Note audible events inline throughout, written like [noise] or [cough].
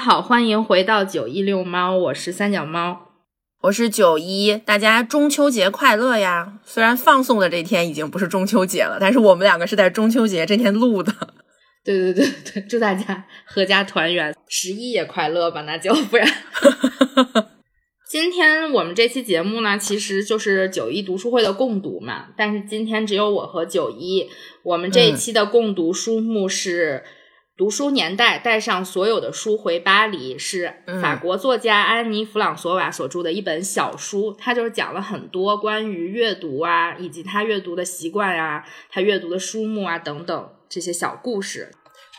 好，欢迎回到九一遛猫，我是三脚猫。我是九一，大家中秋节快乐呀！虽然放送的这天已经不是中秋节了，但是我们两个是在中秋节这天录的。对对对对，祝大家阖家团圆，十一也快乐吧？那就不然。[laughs] 今天我们这期节目呢，其实就是九一读书会的共读嘛，但是今天只有我和九一，我们这一期的共读书目是。读书年代，带上所有的书回巴黎，是法国作家安妮·弗朗索瓦所著的一本小书。他就是讲了很多关于阅读啊，以及他阅读的习惯啊，他阅读的书目啊等等这些小故事。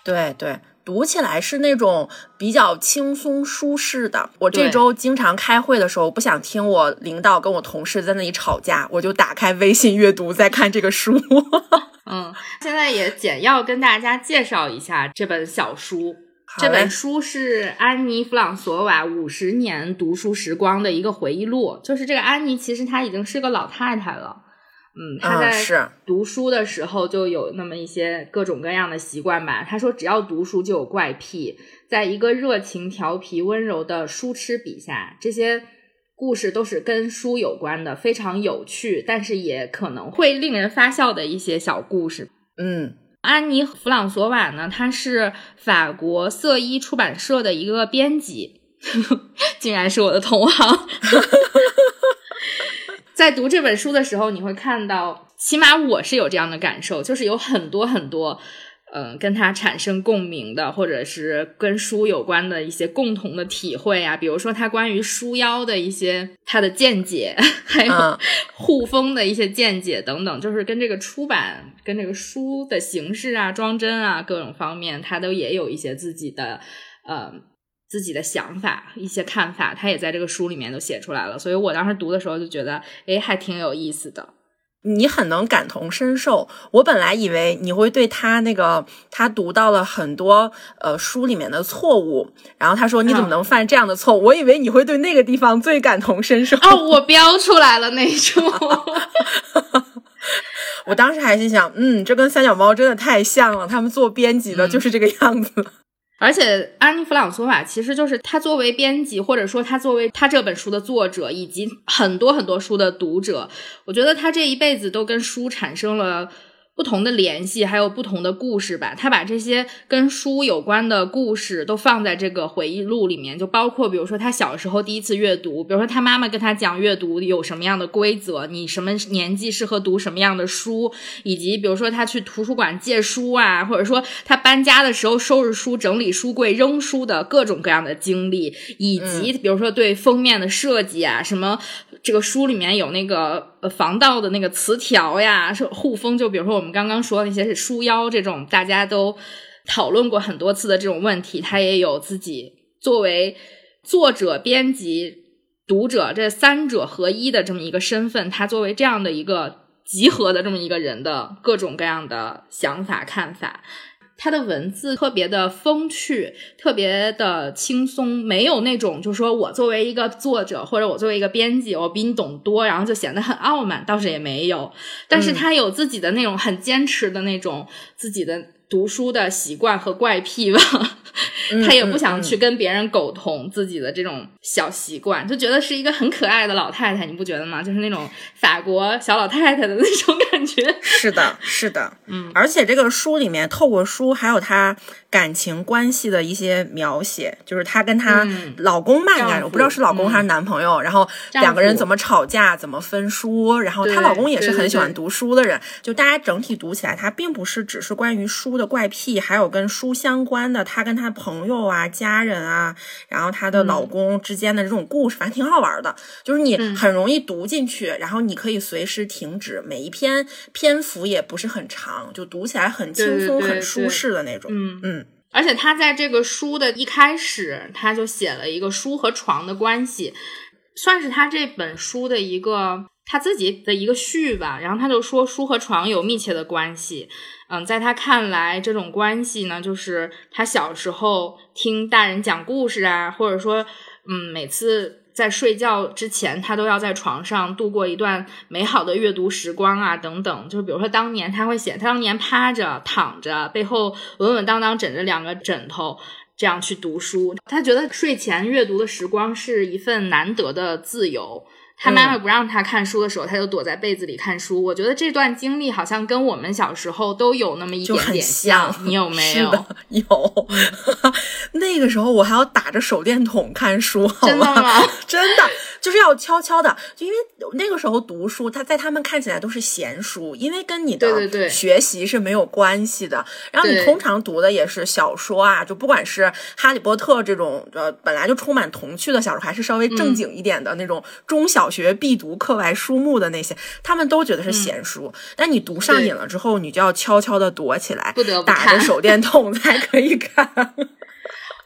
对对，读起来是那种比较轻松舒适的。我这周经常开会的时候，不想听我领导跟我同事在那里吵架，我就打开微信阅读，在看这个书。[laughs] 嗯，现在也简要跟大家介绍一下这本小书。这本书是安妮·弗朗索瓦五十年读书时光的一个回忆录。就是这个安妮，其实她已经是个老太太了。嗯，他在读书的时候就有那么一些各种各样的习惯吧。他说，只要读书就有怪癖。在一个热情、调皮、温柔的书痴笔下，这些。故事都是跟书有关的，非常有趣，但是也可能会令人发笑的一些小故事。嗯，安妮·弗朗索瓦呢，她是法国色一出版社的一个编辑，[laughs] 竟然是我的同行。[laughs] 在读这本书的时候，你会看到，起码我是有这样的感受，就是有很多很多。嗯，跟他产生共鸣的，或者是跟书有关的一些共同的体会啊，比如说他关于书腰的一些他的见解，[laughs] 还有护封的一些见解等等，就是跟这个出版、跟这个书的形式啊、装帧啊各种方面，他都也有一些自己的呃自己的想法、一些看法，他也在这个书里面都写出来了。所以我当时读的时候就觉得，哎，还挺有意思的。你很能感同身受。我本来以为你会对他那个他读到了很多呃书里面的错误，然后他说你怎么能犯这样的错误？我以为你会对那个地方最感同身受。哦，我标出来了那处。[laughs] 我当时还心想，嗯，这跟三脚猫真的太像了。他们做编辑的就是这个样子。而且，安妮·弗朗索瓦其实就是他作为编辑，或者说他作为他这本书的作者，以及很多很多书的读者，我觉得他这一辈子都跟书产生了。不同的联系，还有不同的故事吧。他把这些跟书有关的故事都放在这个回忆录里面，就包括比如说他小时候第一次阅读，比如说他妈妈跟他讲阅读有什么样的规则，你什么年纪适合读什么样的书，以及比如说他去图书馆借书啊，或者说他搬家的时候收拾书、整理书柜、扔书的各种各样的经历，以及比如说对封面的设计啊，什么这个书里面有那个呃防盗的那个磁条呀，是护封，就比如说我们。刚刚说那些是书腰这种，大家都讨论过很多次的这种问题，他也有自己作为作者、编辑、读者这三者合一的这么一个身份，他作为这样的一个集合的这么一个人的各种各样的想法看法。他的文字特别的风趣，特别的轻松，没有那种就是说我作为一个作者或者我作为一个编辑，我比你懂多，然后就显得很傲慢，倒是也没有。但是他有自己的那种很坚持的那种自己的读书的习惯和怪癖吧，[laughs] 他也不想去跟别人苟同自己的这种小习惯，就觉得是一个很可爱的老太太，你不觉得吗？就是那种法国小老太太的那种感觉。[laughs] 是的，是的，嗯，而且这个书里面透过书还有她感情关系的一些描写，就是她跟她老公嘛，应该我不知道是老公还是男朋友，然后两个人怎么吵架，怎么分书，然后她老公也是很喜欢读书的人，就大家整体读起来，它并不是只是关于书的怪癖，还有跟书相关的，她跟她朋友啊、家人啊，然后她的老公。之间的这种故事，反正挺好玩的，就是你很容易读进去，然后你可以随时停止，每一篇篇幅也不是很长，就读起来很轻松、很舒适的那种。嗯嗯。而且他在这个书的一开始，他就写了一个书和床的关系，算是他这本书的一个他自己的一个序吧。然后他就说，书和床有密切的关系。嗯，在他看来，这种关系呢，就是他小时候听大人讲故事啊，或者说。嗯，每次在睡觉之前，他都要在床上度过一段美好的阅读时光啊，等等。就是比如说，当年他会写，他当年趴着、躺着，背后稳稳当当枕着两个枕头，这样去读书。他觉得睡前阅读的时光是一份难得的自由。他妈妈不让他看书的时候，他就躲在被子里看书。我觉得这段经历好像跟我们小时候都有那么一点点像。你有没有？[laughs] 有。[laughs] 那个时候我还要打着手电筒看书，真的吗？[laughs] 真的。就是要悄悄的，就因为那个时候读书，他在他们看起来都是闲书，因为跟你的学习是没有关系的。然后你通常读的也是小说啊，就不管是《哈利波特》这种呃本来就充满童趣的小说，还是稍微正经一点的那种中小学必读课外书目的那些，他们都觉得是闲书。但你读上瘾了之后，你就要悄悄的躲起来，不得不打着手电筒 [laughs] 才可以看。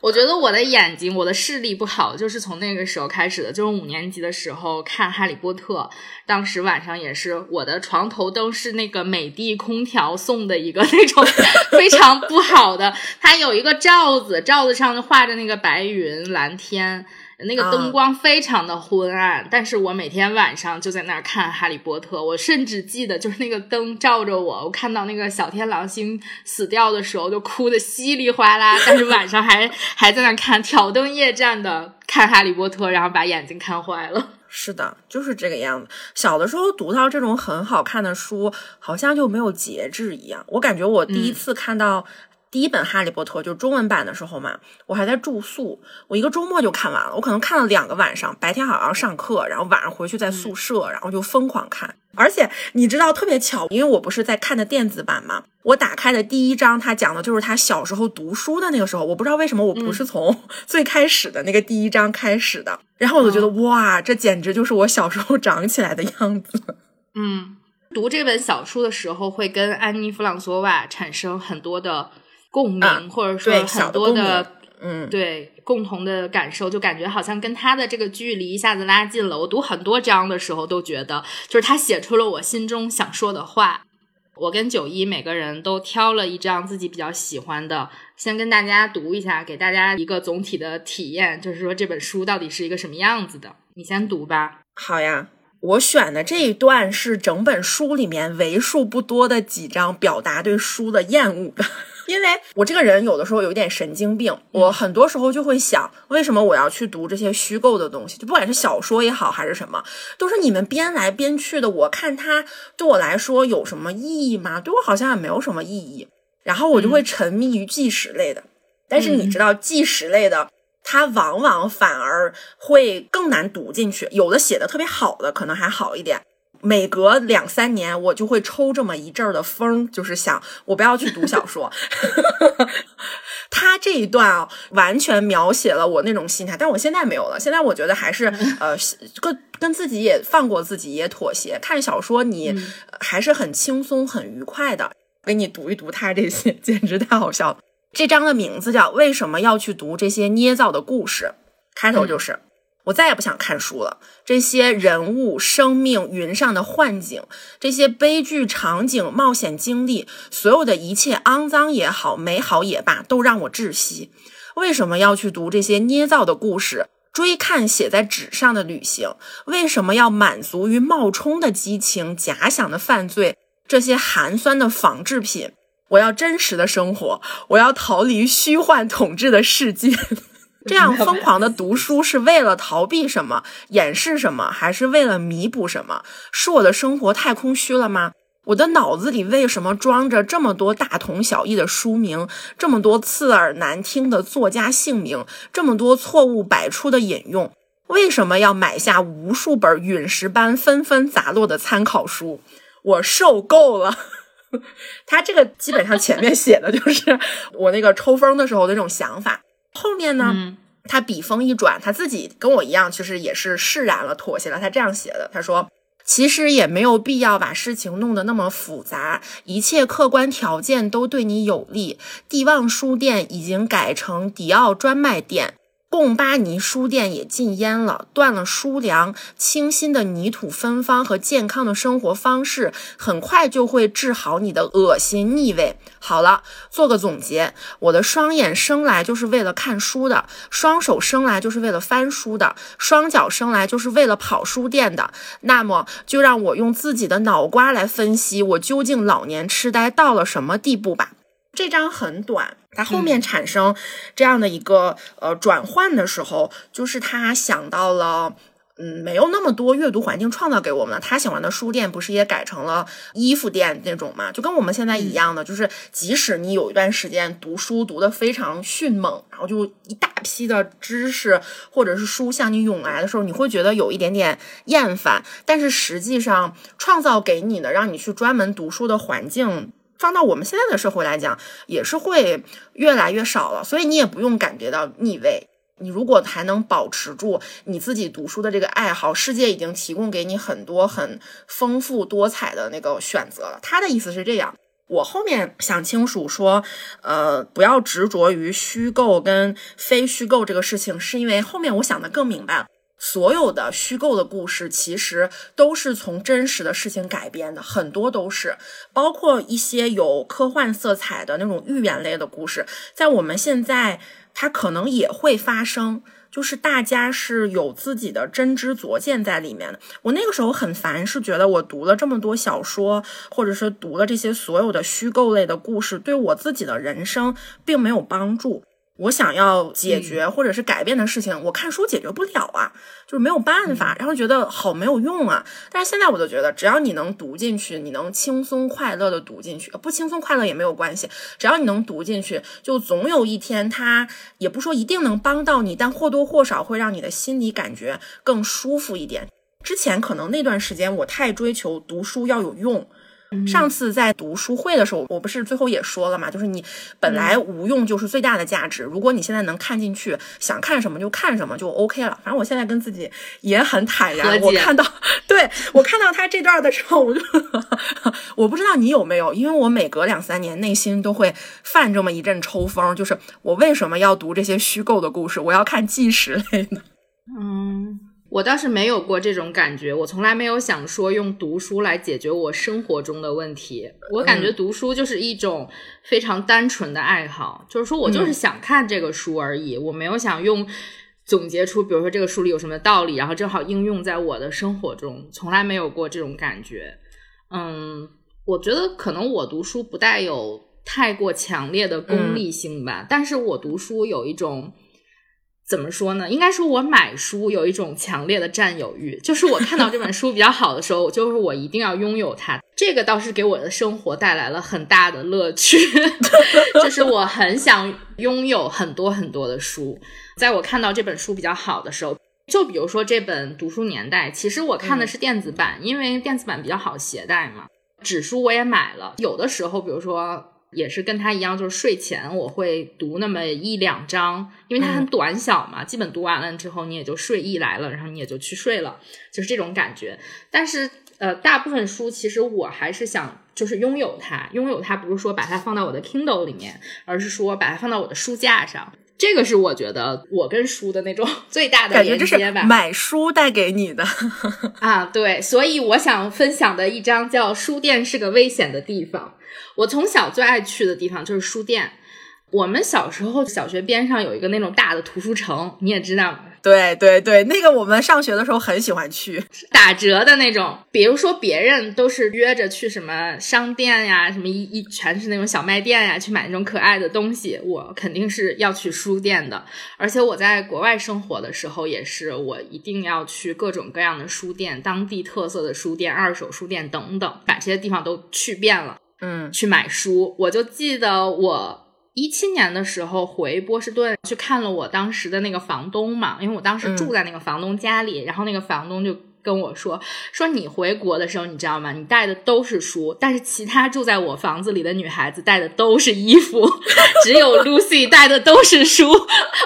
我觉得我的眼睛，我的视力不好，就是从那个时候开始的。就是五年级的时候看《哈利波特》，当时晚上也是我的床头灯是那个美的空调送的一个那种 [laughs] 非常不好的，它有一个罩子，罩子上画着那个白云蓝天。那个灯光非常的昏暗，但是我每天晚上就在那儿看《哈利波特》。我甚至记得，就是那个灯照着我，我看到那个小天狼星死掉的时候，就哭的稀里哗啦。但是晚上还还在那看，挑灯夜战的看《哈利波特》，然后把眼睛看坏了。是的，就是这个样子。小的时候读到这种很好看的书，好像就没有节制一样。我感觉我第一次看到。第一本《哈利波特》就是中文版的时候嘛，我还在住宿，我一个周末就看完了。我可能看了两个晚上，白天好像上课，然后晚上回去在宿舍，然后就疯狂看。而且你知道特别巧，因为我不是在看的电子版嘛，我打开的第一章，他讲的就是他小时候读书的那个时候。我不知道为什么我不是从 [laughs] 最开始的那个第一章开始的，然后我就觉得哇，这简直就是我小时候长起来的样子。嗯，读这本小书的时候，会跟安妮·弗朗索瓦产生很多的。共鸣，或者说很多的，嗯，对共同的感受，就感觉好像跟他的这个距离一下子拉近了。我读很多章的时候，都觉得就是他写出了我心中想说的话。我跟九一每个人都挑了一张自己比较喜欢的，先跟大家读一下，给大家一个总体的体验，就是说这本书到底是一个什么样子的。你先读吧。好呀，我选的这一段是整本书里面为数不多的几张表达对书的厌恶的。因为我这个人有的时候有一点神经病，我很多时候就会想，为什么我要去读这些虚构的东西？就不管是小说也好，还是什么，都是你们编来编去的。我看它对我来说有什么意义吗？对我好像也没有什么意义。然后我就会沉迷于纪实类的。但是你知道，纪实类的它往往反而会更难读进去。有的写的特别好的，可能还好一点。每隔两三年，我就会抽这么一阵儿的风，就是想我不要去读小说。[laughs] 他这一段啊，完全描写了我那种心态，但我现在没有了。现在我觉得还是呃，跟跟自己也放过自己，也妥协。看小说你还是很轻松、很愉快的。给你读一读他这些，简直太好笑了。这章的名字叫《为什么要去读这些捏造的故事》，开头就是。我再也不想看书了。这些人物、生命、云上的幻景，这些悲剧场景、冒险经历，所有的一切肮脏也好，美好也罢，都让我窒息。为什么要去读这些捏造的故事，追看写在纸上的旅行？为什么要满足于冒充的激情、假想的犯罪？这些寒酸的仿制品？我要真实的生活，我要逃离虚幻统治的世界。这样 [laughs] 疯狂的读书是为了逃避什么、掩饰什么，还是为了弥补什么？是我的生活太空虚了吗？我的脑子里为什么装着这么多大同小异的书名，这么多刺耳难听的作家姓名，这么多错误百出的引用？为什么要买下无数本陨石般纷纷砸落的参考书？我受够了。[laughs] 他这个基本上前面写的就是我那个抽风的时候的那种想法，后面呢，他笔锋一转，他自己跟我一样，其实也是释然了，妥协了。他这样写的，他说。其实也没有必要把事情弄得那么复杂，一切客观条件都对你有利。帝旺书店已经改成迪奥专卖店。贡巴尼书店也禁烟了，断了书粮，清新的泥土芬芳和健康的生活方式，很快就会治好你的恶心腻味。好了，做个总结，我的双眼生来就是为了看书的，双手生来就是为了翻书的，双脚生来就是为了跑书店的。那么，就让我用自己的脑瓜来分析，我究竟老年痴呆到了什么地步吧。这章很短，它后面产生这样的一个呃转换的时候，就是他想到了，嗯，没有那么多阅读环境创造给我们了。他喜欢的书店不是也改成了衣服店那种嘛？就跟我们现在一样的，就是即使你有一段时间读书读得非常迅猛，然后就一大批的知识或者是书向你涌来的时候，你会觉得有一点点厌烦。但是实际上，创造给你的让你去专门读书的环境。放到我们现在的社会来讲，也是会越来越少了，所以你也不用感觉到腻味。你如果还能保持住你自己读书的这个爱好，世界已经提供给你很多很丰富多彩的那个选择了。他的意思是这样，我后面想清楚说，呃，不要执着于虚构跟非虚构这个事情，是因为后面我想的更明白了。所有的虚构的故事其实都是从真实的事情改编的，很多都是，包括一些有科幻色彩的那种寓言类的故事，在我们现在它可能也会发生，就是大家是有自己的真知灼见在里面的。我那个时候很烦，是觉得我读了这么多小说，或者是读了这些所有的虚构类的故事，对我自己的人生并没有帮助。我想要解决或者是改变的事情，我看书解决不了啊，就是没有办法，然后觉得好没有用啊。但是现在我就觉得，只要你能读进去，你能轻松快乐的读进去，不轻松快乐也没有关系，只要你能读进去，就总有一天，它也不说一定能帮到你，但或多或少会让你的心理感觉更舒服一点。之前可能那段时间我太追求读书要有用。上次在读书会的时候，我不是最后也说了嘛，就是你本来无用就是最大的价值。如果你现在能看进去，想看什么就看什么，就 OK 了。反正我现在跟自己也很坦然。我看到，对我看到他这段的时候，我就 [laughs] 我不知道你有没有，因为我每隔两三年内心都会犯这么一阵抽风，就是我为什么要读这些虚构的故事？我要看纪实类的。嗯。我倒是没有过这种感觉，我从来没有想说用读书来解决我生活中的问题。我感觉读书就是一种非常单纯的爱好，就是说我就是想看这个书而已，我没有想用总结出，比如说这个书里有什么道理，然后正好应用在我的生活中，从来没有过这种感觉。嗯，我觉得可能我读书不带有太过强烈的功利性吧，但是我读书有一种。怎么说呢？应该说，我买书有一种强烈的占有欲，就是我看到这本书比较好的时候，就是我一定要拥有它。这个倒是给我的生活带来了很大的乐趣，[laughs] 就是我很想拥有很多很多的书。在我看到这本书比较好的时候，就比如说这本《读书年代》，其实我看的是电子版，因为电子版比较好携带嘛。纸书我也买了，有的时候，比如说。也是跟他一样，就是睡前我会读那么一两章，因为它很短小嘛，基本读完了之后你也就睡意来了，然后你也就去睡了，就是这种感觉。但是呃，大部分书其实我还是想就是拥有它，拥有它不是说把它放到我的 Kindle 里面，而是说把它放到我的书架上。这个是我觉得我跟书的那种 [laughs] 最大的连接吧。买书带给你的 [laughs] 啊，对，所以我想分享的一张叫“书店是个危险的地方”。我从小最爱去的地方就是书店，我们小时候小学边上有一个那种大的图书城，你也知道？对对对，那个我们上学的时候很喜欢去，打折的那种。比如说别人都是约着去什么商店呀，什么一一全是那种小卖店呀，去买那种可爱的东西，我肯定是要去书店的。而且我在国外生活的时候，也是我一定要去各种各样的书店，当地特色的书店、二手书店等等，把这些地方都去遍了。嗯，去买书，我就记得我。一七年的时候回波士顿去看了我当时的那个房东嘛，因为我当时住在那个房东家里，然后那个房东就。跟我说说你回国的时候，你知道吗？你带的都是书，但是其他住在我房子里的女孩子带的都是衣服，[laughs] 只有 Lucy 带的都是书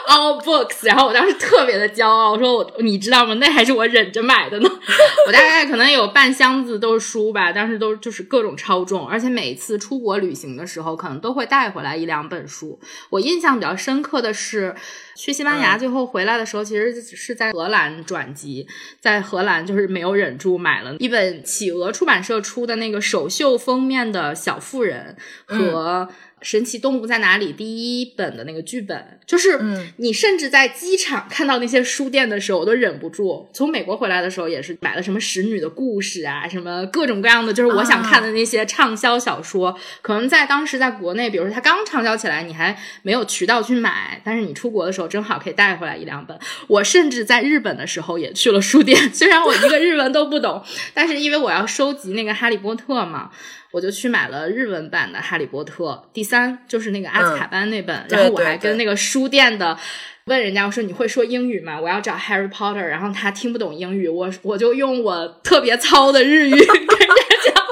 ，all books。然后我当时特别的骄傲，我说我你知道吗？那还是我忍着买的呢。[laughs] 我大概可能有半箱子都是书吧，当时都就是各种超重，而且每次出国旅行的时候，可能都会带回来一两本书。我印象比较深刻的是。去西班牙最后回来的时候，其实是在荷兰转机，在荷兰就是没有忍住买了一本企鹅出版社出的那个首秀封面的小妇人和。神奇动物在哪里？第一本的那个剧本，就是你甚至在机场看到那些书店的时候，我都忍不住。从美国回来的时候，也是买了什么《使女的故事》啊，什么各种各样的，就是我想看的那些畅销小说。可能在当时在国内，比如说它刚畅销起来，你还没有渠道去买，但是你出国的时候正好可以带回来一两本。我甚至在日本的时候也去了书店，[laughs] 虽然我一个日文都不懂，但是因为我要收集那个《哈利波特》嘛。我就去买了日文版的《哈利波特》第三，就是那个阿兹卡班那本。然后我还跟那个书店的问人家，我说你会说英语吗？我要找 Harry Potter。然后他听不懂英语，我我就用我特别糙的日语 [laughs] 跟人家讲。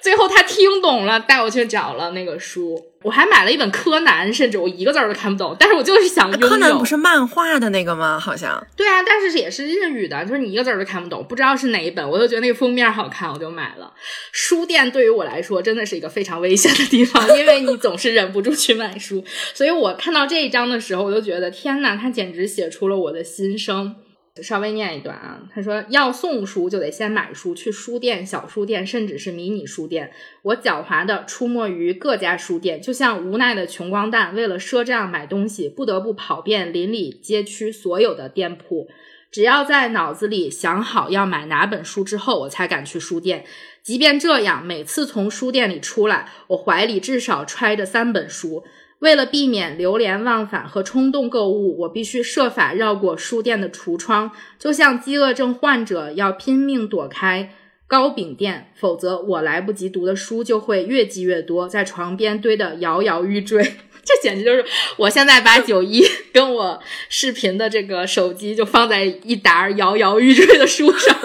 最后他听懂了，带我去找了那个书。我还买了一本柯南，甚至我一个字儿都看不懂，但是我就是想拥有。柯南不是漫画的那个吗？好像。对啊，但是也是日语的，就是你一个字儿都看不懂，不知道是哪一本，我就觉得那个封面好看，我就买了。书店对于我来说真的是一个非常危险的地方，因为你总是忍不住去买书，所以我看到这一章的时候，我就觉得天呐，他简直写出了我的心声。稍微念一段啊，他说要送书就得先买书，去书店、小书店，甚至是迷你书店。我狡猾的出没于各家书店，就像无奈的穷光蛋，为了赊账买东西，不得不跑遍邻里街区所有的店铺。只要在脑子里想好要买哪本书之后，我才敢去书店。即便这样，每次从书店里出来，我怀里至少揣着三本书。为了避免流连忘返和冲动购物，我必须设法绕过书店的橱窗，就像饥饿症患者要拼命躲开糕饼店，否则我来不及读的书就会越积越多，在床边堆得摇摇欲坠。[laughs] 这简直就是我现在把九一跟我视频的这个手机就放在一沓摇摇欲坠的书上，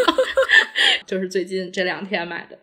[laughs] 就是最近这两天买的。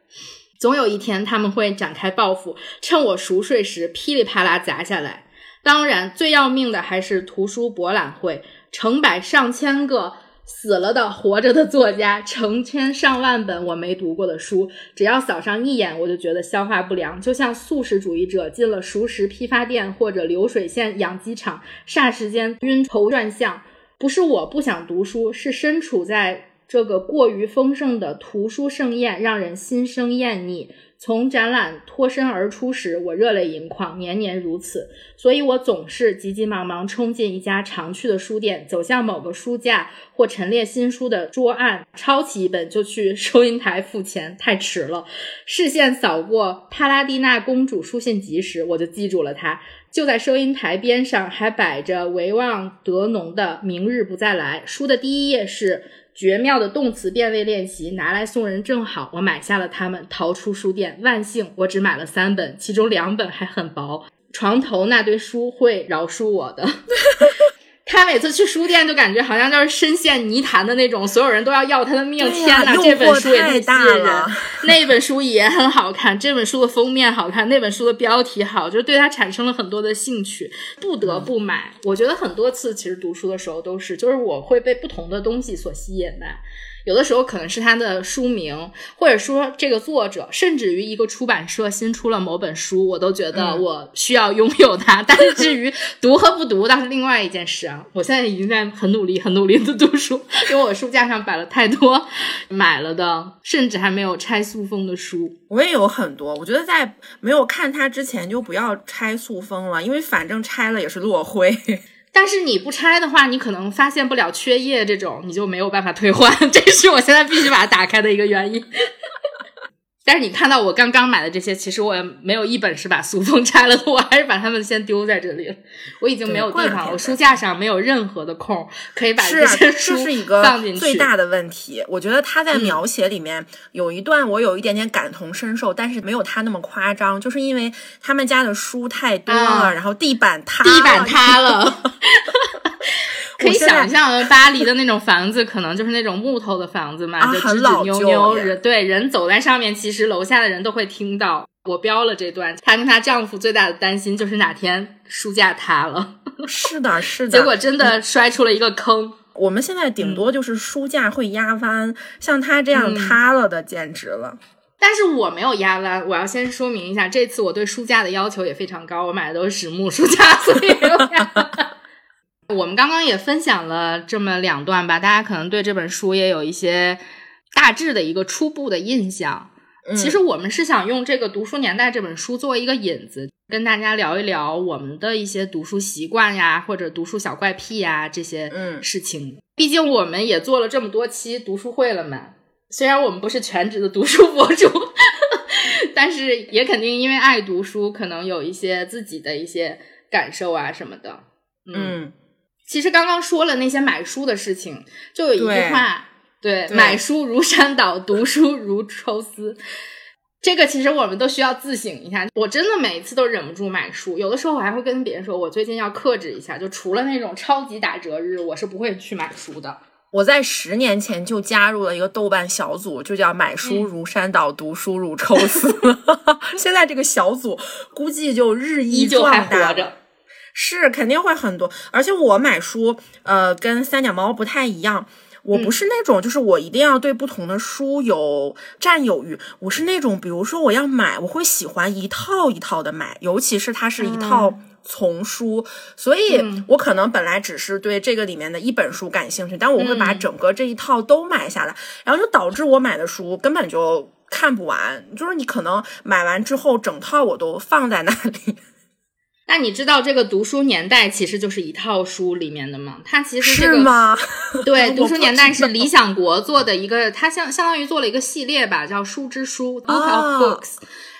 总有一天，他们会展开报复，趁我熟睡时噼里啪啦砸下来。当然，最要命的还是图书博览会，成百上千个死了的、活着的作家，成千上万本我没读过的书，只要扫上一眼，我就觉得消化不良，就像素食主义者进了熟食批发店或者流水线养鸡场，霎时间晕头转向。不是我不想读书，是身处在。这个过于丰盛的图书盛宴让人心生厌腻。从展览脱身而出时，我热泪盈眶，年年如此。所以我总是急急忙忙冲进一家常去的书店，走向某个书架或陈列新书的桌案，抄起一本就去收银台付钱。太迟了，视线扫过《帕拉蒂娜公主书信集》时，我就记住了它。就在收银台边上，还摆着维旺德农的《明日不再来》。书的第一页是。绝妙的动词变位练习，拿来送人正好。我买下了它们，逃出书店。万幸，我只买了三本，其中两本还很薄。床头那堆书会饶恕我的。[laughs] 他每次去书店就感觉好像就是深陷泥潭的那种，所有人都要要他的命。天哪，这本书也太吸引人，[laughs] 那本书也很好看，这本书的封面好看，那本书的标题好，就对他产生了很多的兴趣，不得不买。我觉得很多次其实读书的时候都是，就是我会被不同的东西所吸引的。有的时候可能是他的书名，或者说这个作者，甚至于一个出版社新出了某本书，我都觉得我需要拥有它。[laughs] 但是至于读和不读，倒是另外一件事啊。我现在已经在很努力、很努力的读书，因为我书架上摆了太多买了的，甚至还没有拆塑封的书。我也有很多，我觉得在没有看它之前就不要拆塑封了，因为反正拆了也是落灰。但是你不拆的话，你可能发现不了缺页这种，你就没有办法退换。[laughs] 这是我现在必须把它打开的一个原因。但是你看到我刚刚买的这些，其实我也没有一本是把塑封拆了的，我还是把它们先丢在这里了。我已经没有地方了，我书架上没有任何的空可以把这些书放进去。最大的问题，我觉得他在描写里面有一段我有一点点感同身受，但是没有他那么夸张，就是因为他们家的书太多了，然后地板塌，地板塌了。[laughs] [laughs] 可以想象，巴黎的那种房子可能就是那种木头的房子嘛，就吱吱扭扭，人对人走在上面，其实楼下的人都会听到。我标了这段，她跟她丈夫最大的担心就是哪天书架塌了。[laughs] 是的，是的，结果真的摔出了一个坑。我们现在顶多就是书架会压弯，像她这样塌了的简直了。但是我没有压弯，我要先说明一下，这次我对书架的要求也非常高，我买的都是实木书架，所以。[laughs] 我们刚刚也分享了这么两段吧，大家可能对这本书也有一些大致的一个初步的印象。其实我们是想用这个《读书年代》这本书作为一个引子，跟大家聊一聊我们的一些读书习惯呀，或者读书小怪癖呀这些事情。毕竟我们也做了这么多期读书会了嘛，虽然我们不是全职的读书博主，[laughs] 但是也肯定因为爱读书，可能有一些自己的一些感受啊什么的。嗯。其实刚刚说了那些买书的事情，就有一句话，对，买书如山倒，[laughs] 读书如抽丝。这个其实我们都需要自省一下。我真的每一次都忍不住买书，有的时候我还会跟别人说，我最近要克制一下，就除了那种超级打折日，我是不会去买书的。我在十年前就加入了一个豆瓣小组，就叫“买书如山倒，读书如抽丝”。[laughs] 现在这个小组估计就日益壮大。是肯定会很多，而且我买书，呃，跟三脚猫不太一样。我不是那种，就是我一定要对不同的书有占有欲。我是那种，比如说我要买，我会喜欢一套一套的买，尤其是它是一套丛书，所以我可能本来只是对这个里面的一本书感兴趣，但我会把整个这一套都买下来，然后就导致我买的书根本就看不完，就是你可能买完之后，整套我都放在那里。那你知道这个读书年代其实就是一套书里面的吗？它其实这个 [laughs] 对 [laughs] 读书年代是理想国做的一个，它相相当于做了一个系列吧，叫书之书 Book of Books。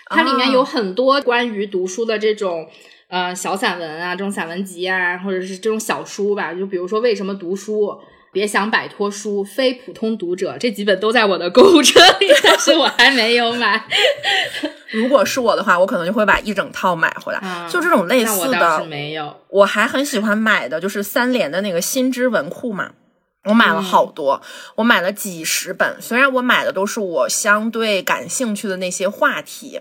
它里面有很多关于读书的这种呃小散文啊，这种散文集啊，或者是这种小书吧。就比如说为什么读书。别想摆脱书，非普通读者这几本都在我的购物车里，[laughs] 但是我还没有买。如果是我的话，我可能就会把一整套买回来。就这种类似的，没有。我还很喜欢买的就是三联的那个新知文库嘛，我买了好多，我买了几十本。虽然我买的都是我相对感兴趣的那些话题。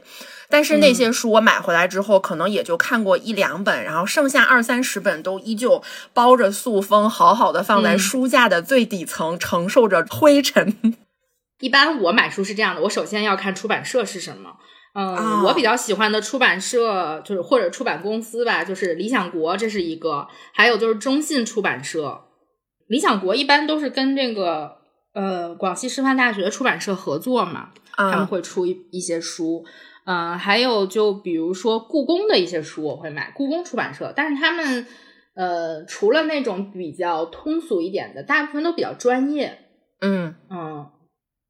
但是那些书我买回来之后，可能也就看过一两本，然后剩下二三十本都依旧包着塑封，好好的放在书架的最底层，承受着灰尘。一般我买书是这样的，我首先要看出版社是什么。嗯，我比较喜欢的出版社就是或者出版公司吧，就是理想国，这是一个；还有就是中信出版社。理想国一般都是跟这个呃广西师范大学出版社合作嘛，他们会出一一些书。嗯，还有就比如说故宫的一些书，我会买故宫出版社，但是他们呃，除了那种比较通俗一点的，大部分都比较专业。嗯嗯，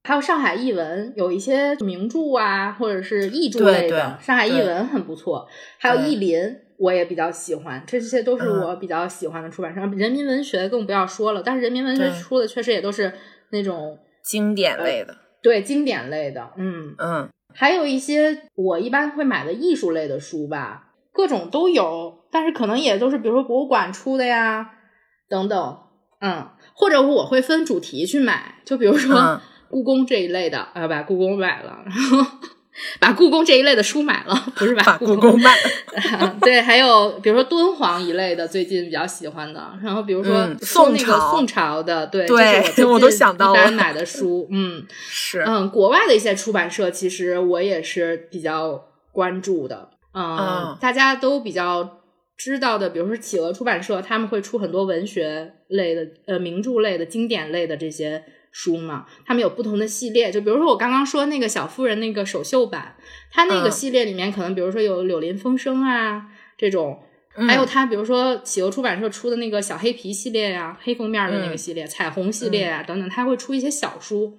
还有上海译文有一些名著啊，或者是译著类的，上海译文很不错。还有译林，我也比较喜欢，这些都是我比较喜欢的出版社。人民文学更不要说了，但是人民文学出的确实也都是那种经典类的，对经典类的，嗯嗯。还有一些我一般会买的艺术类的书吧，各种都有，但是可能也都是比如说博物馆出的呀，等等，嗯，或者我会分主题去买，就比如说故宫这一类的，啊，把故宫买了，然后。把故宫这一类的书买了，不是把故宫卖了。[laughs] 对，还有比如说敦煌一类的，最近比较喜欢的。然后比如说宋朝，宋朝的，对，对，[laughs] 我都想到了。买的书，嗯，[laughs] 是，嗯，国外的一些出版社，其实我也是比较关注的。嗯，大家都比较知道的，比如说企鹅出版社，他们会出很多文学类的、呃名著类的、经典类的这些书嘛。他们有不同的系列，就比如说我刚刚说那个小妇人那个首秀版，它那个嗯系列里面可能比如说有柳林风声啊这种，还有它比如说企鹅出版社出的那个小黑皮系列呀、黑封面的那个嗯系列、彩虹系列啊等等，它会出一些小书。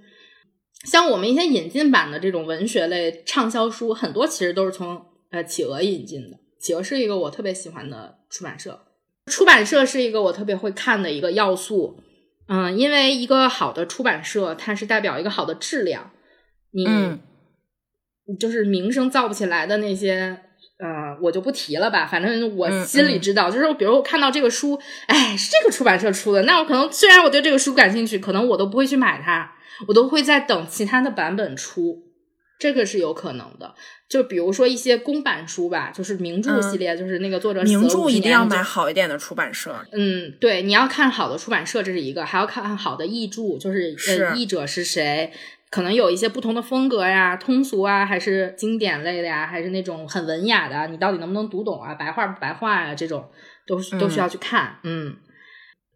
像我们一些引进版的这种文学类畅销书，很多其实都是从呃企鹅引进的。企鹅是一个我特别喜欢的出版社，出版社是一个我特别会看的一个要素。嗯，因为一个好的出版社，它是代表一个好的质量。你、就是名声造不起来的那些，呃，我就不提了吧。反正我嗯心里知道，就是比如我看到这个书，哎，是这个出版社出的，那我可能虽然我对这个书感兴趣，可能我都不会去买它，我都会在等其他的版本出，这个是有可能的。就比如说一些公版书吧，就是名著系列，就是那个作者名著一定要买好一点的出版社。嗯，对，你要看好的出版社，这是一个；还要看好的译著，就是译者是谁，可能有一些不同的风格呀，通俗啊，还是经典类的呀，还是那种很文雅的，你到底能不能读懂啊？白话不白话呀？这种都是都需要去看。嗯，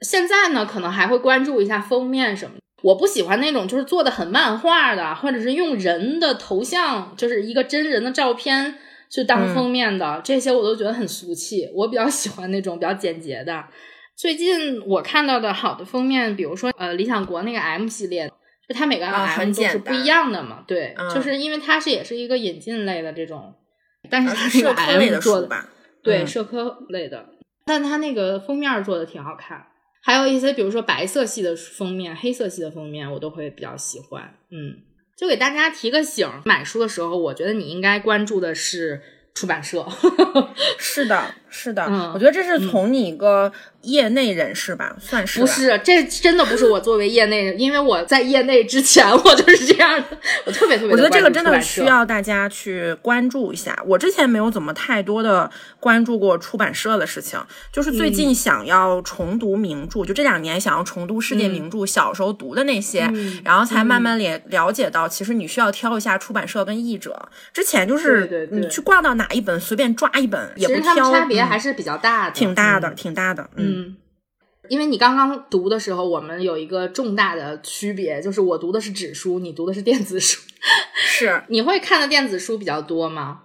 现在呢，可能还会关注一下封面什么的。我不喜欢那种就是做的很漫画的，或者是用人的头像，就是一个真人的照片去当封面的，这些我都觉得很俗气。我比较喜欢那种比较简洁的。最近我看到的好的封面，比如说呃理想国那个 M 系列，就它每个啊 M 都是不一样的嘛，对，嗯就是因为它是也是一个引进类的这种，但是它那个是社科类做的？对，嗯社科类的，但它那个封面做的挺好看，还有一些比如说白色系的封面、黑色系的封面，我都会比较喜欢。嗯，就给大家提个醒儿，买书的时候，我觉得你应该关注的是出版社。[laughs] 是的，是的，嗯我觉得这是从你一个业内人士吧，算是不是，这真的不是我作为业内人，因为我在业内之前我就是这样的，我特别特别。我觉得这个真的需。要大家去关注一下。我之前没有怎么太多的关注过出版社的事情，就是最嗯近想要重读名著，就这两年想要重读世界名著，小时候读的那些，嗯然后才慢慢了了解到，其实你需要挑一下出版社跟译者。之前就是你去挂到哪一本随便抓一本，也不挑，差还是比较大的，挺大的，嗯挺大的，嗯嗯，因为你刚刚读的时候，我们有一个重大的区别，就是我读的是纸书，你读的是电子书。是。[laughs] 你会看的电子书比较多吗？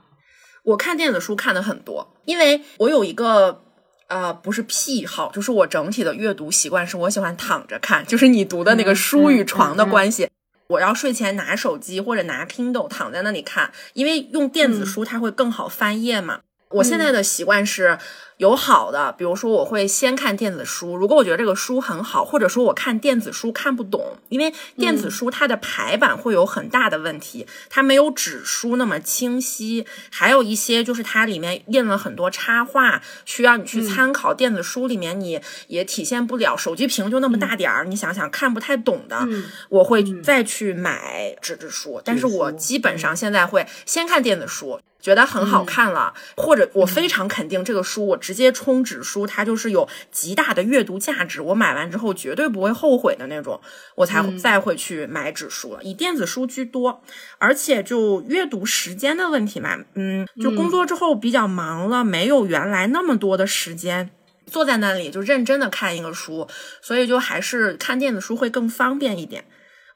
我看电子书看的很多，因为我有一个呃不是癖好，就是我整体的阅读习惯是我喜欢躺着看，[laughs] 就是你读的那个书与床的关系。我要睡前拿手机或者拿 Kindle 躺在那里看，因为用电子书它会更好翻页嘛。我现在的习惯是有好的，比如说我会先看电子书，如果我觉得这个书很好，或者说我看电子书看不懂，因为电子书它的排版会有很大的问题，它没有纸书那么清晰，还有一些就是它里面印了很多插画，需要你去参考。电子书里面你也体现不了，手机屏就那么大点儿，你想想看不太懂的，我会再去买纸质书，但是我基本上现在会先看电子书。觉得很好看了，或者我非常肯定这个书，我直接冲纸书，它就是有极大的阅读价值，我买完之后绝对不会后悔的那种，我才再会去买纸书了。以电子书居多，而且就阅读时间的问题嘛，嗯，就工作之后比较忙了，没有原来那么多的时间。坐在那里就认真的看一个书，所以就还是看电子书会更方便一点。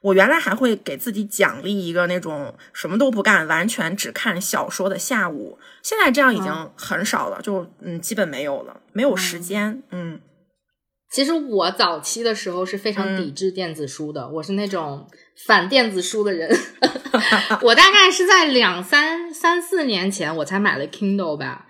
我原来还会给自己奖励一个那种什么都不干，完全只看小说的下午。现在这样已经很少了，就嗯，基本没有了，没有时间。嗯，其实我早期的时候是非常抵制电子书的，我是那种反电子书的人。[laughs] 我大概是在两三三四年前我才买了 Kindle 吧。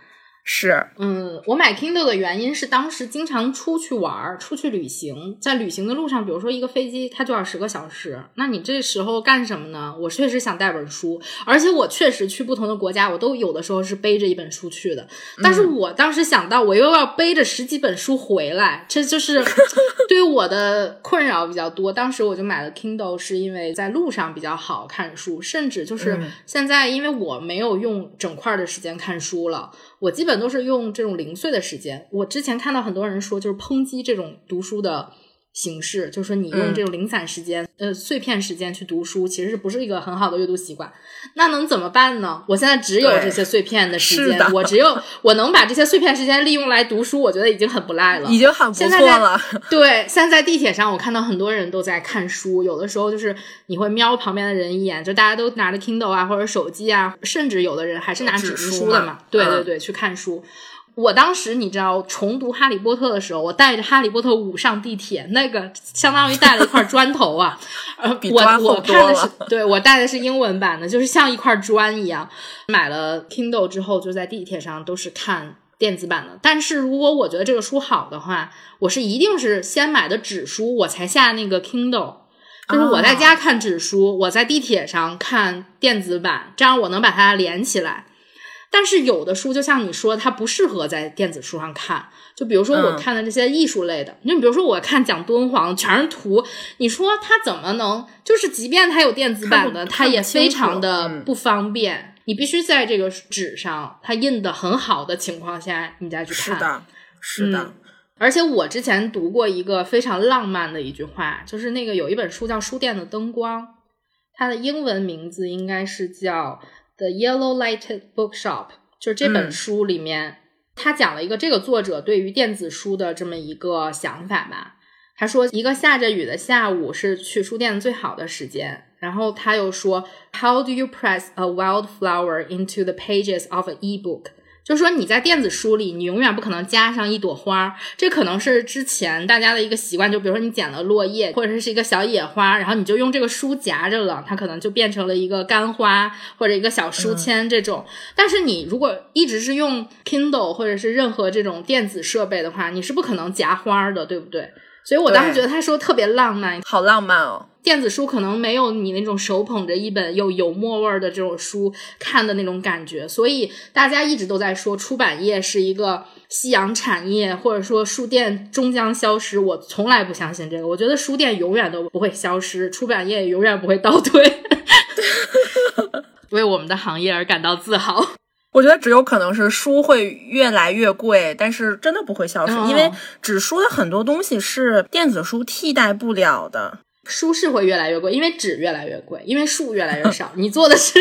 是，嗯，我买 Kindle 的原因是当时经常出去玩儿、出去旅行，在旅行的路上，比如说一个飞机它就要十个小时，那你这时候干什么呢？我确实想带本书，而且我确实去不同的国家，我都有的时候是背着一本书去的。但是我当时想到，我又要背着十几本书回来，这就是 [laughs] 对我的困扰比较多。当时我就买了 Kindle，是因为在路上比较好看书，甚至就是现在，因为我没有用整块的时间看书了。我基本都是用这种零碎的时间。我之前看到很多人说，就是抨击这种读书的形式，就是说你用这种零散时间、呃碎片时间去读书，其实是不是一个很好的阅读习惯？那能怎么办呢？我现在只有这些碎片的时间，我只有我能把这些碎片时间利用来读书，我觉得已经很不赖了。已经很不错了。对，现在在地铁上，我看到很多人都在看书，有的时候就是你会瞄旁边的人一眼，就大家都拿着 Kindle 啊或者手机啊，甚至有的人还是拿纸质书的嘛。对嗯对对，去看书。我当时你知道重读《哈利波特》的时候，我带着《哈利波特五》上地铁，那个相当于带了一块砖头啊。[laughs] 呃，我我看的是，对我带的是英文版的，就是像一块砖一样。买了 Kindle 之后，就在地铁上都是看电子版的。但是如果我觉得这个书好的话，我是一定是先买的纸书，我才下那个 Kindle。就是我在家看纸书，我在地铁上看电子版，这样我能把它连起来。但是有的书，就像你说，它不适合在电子书上看。就比如说我嗯看的这些艺术类的，你、比如说我看讲敦煌全是图，你说它怎么能？就是即便它有电子版的，它也非常的嗯不方便。你必须在这个纸上，它印的很好的情况下，你再去看。是的，是的嗯，而且我之前读过一个非常浪漫的一句话，就是那个有一本书叫《书店的灯光》，它的英文名字应该是叫《The Yellow Lighted Bookshop》，就是这本嗯书里面，他讲了一个这个作者对于电子书的这么一个想法吧。他说，一个下着雨的下午是去书店最好的时间。然后他又说，How do you press a wildflower into the pages of an e-book？就是说你在电子书里，你永远不可能加上一朵花，这可能是之前大家的一个习惯，就比如说你捡了落叶，或者是一个小野花，然后你就用这个书夹着了，它可能就变成了一个干花或者一个小书签这种。但是你如果一直是用 Kindle 或者是任何这种电子设备的话，你是不可能夹花的，对不对？所以我当时觉得他说特别浪漫，好浪漫哦。电子书可能没有你那种手捧着一本有油墨味儿的这种书看的那种感觉，所以大家一直都在说出版业是一个夕阳产业，或者说书店终将消失。我从来不相信这个，我觉得书店永远都不会消失，出版业也永远不会倒退。[laughs] [laughs] 为我们的行业而感到自豪。我觉得只有可能是书会越来越贵，但是真的不会消失，哦因为纸书的很多东西是电子书替代不了的。书是会越来越贵，因为纸越来越贵，因为树越来越 [laughs] 少。你做的是，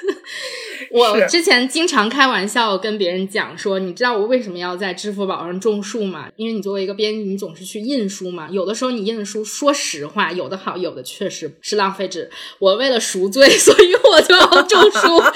[laughs] 我之前经常开玩笑跟别人讲说，你知道我为什么要在支付宝上种树吗？因为你作为一个编辑，你总是去印书嘛。有的时候你印的书，说实话，有的好，有的确实是浪费纸。我为了赎罪，所以我就要种树。[laughs]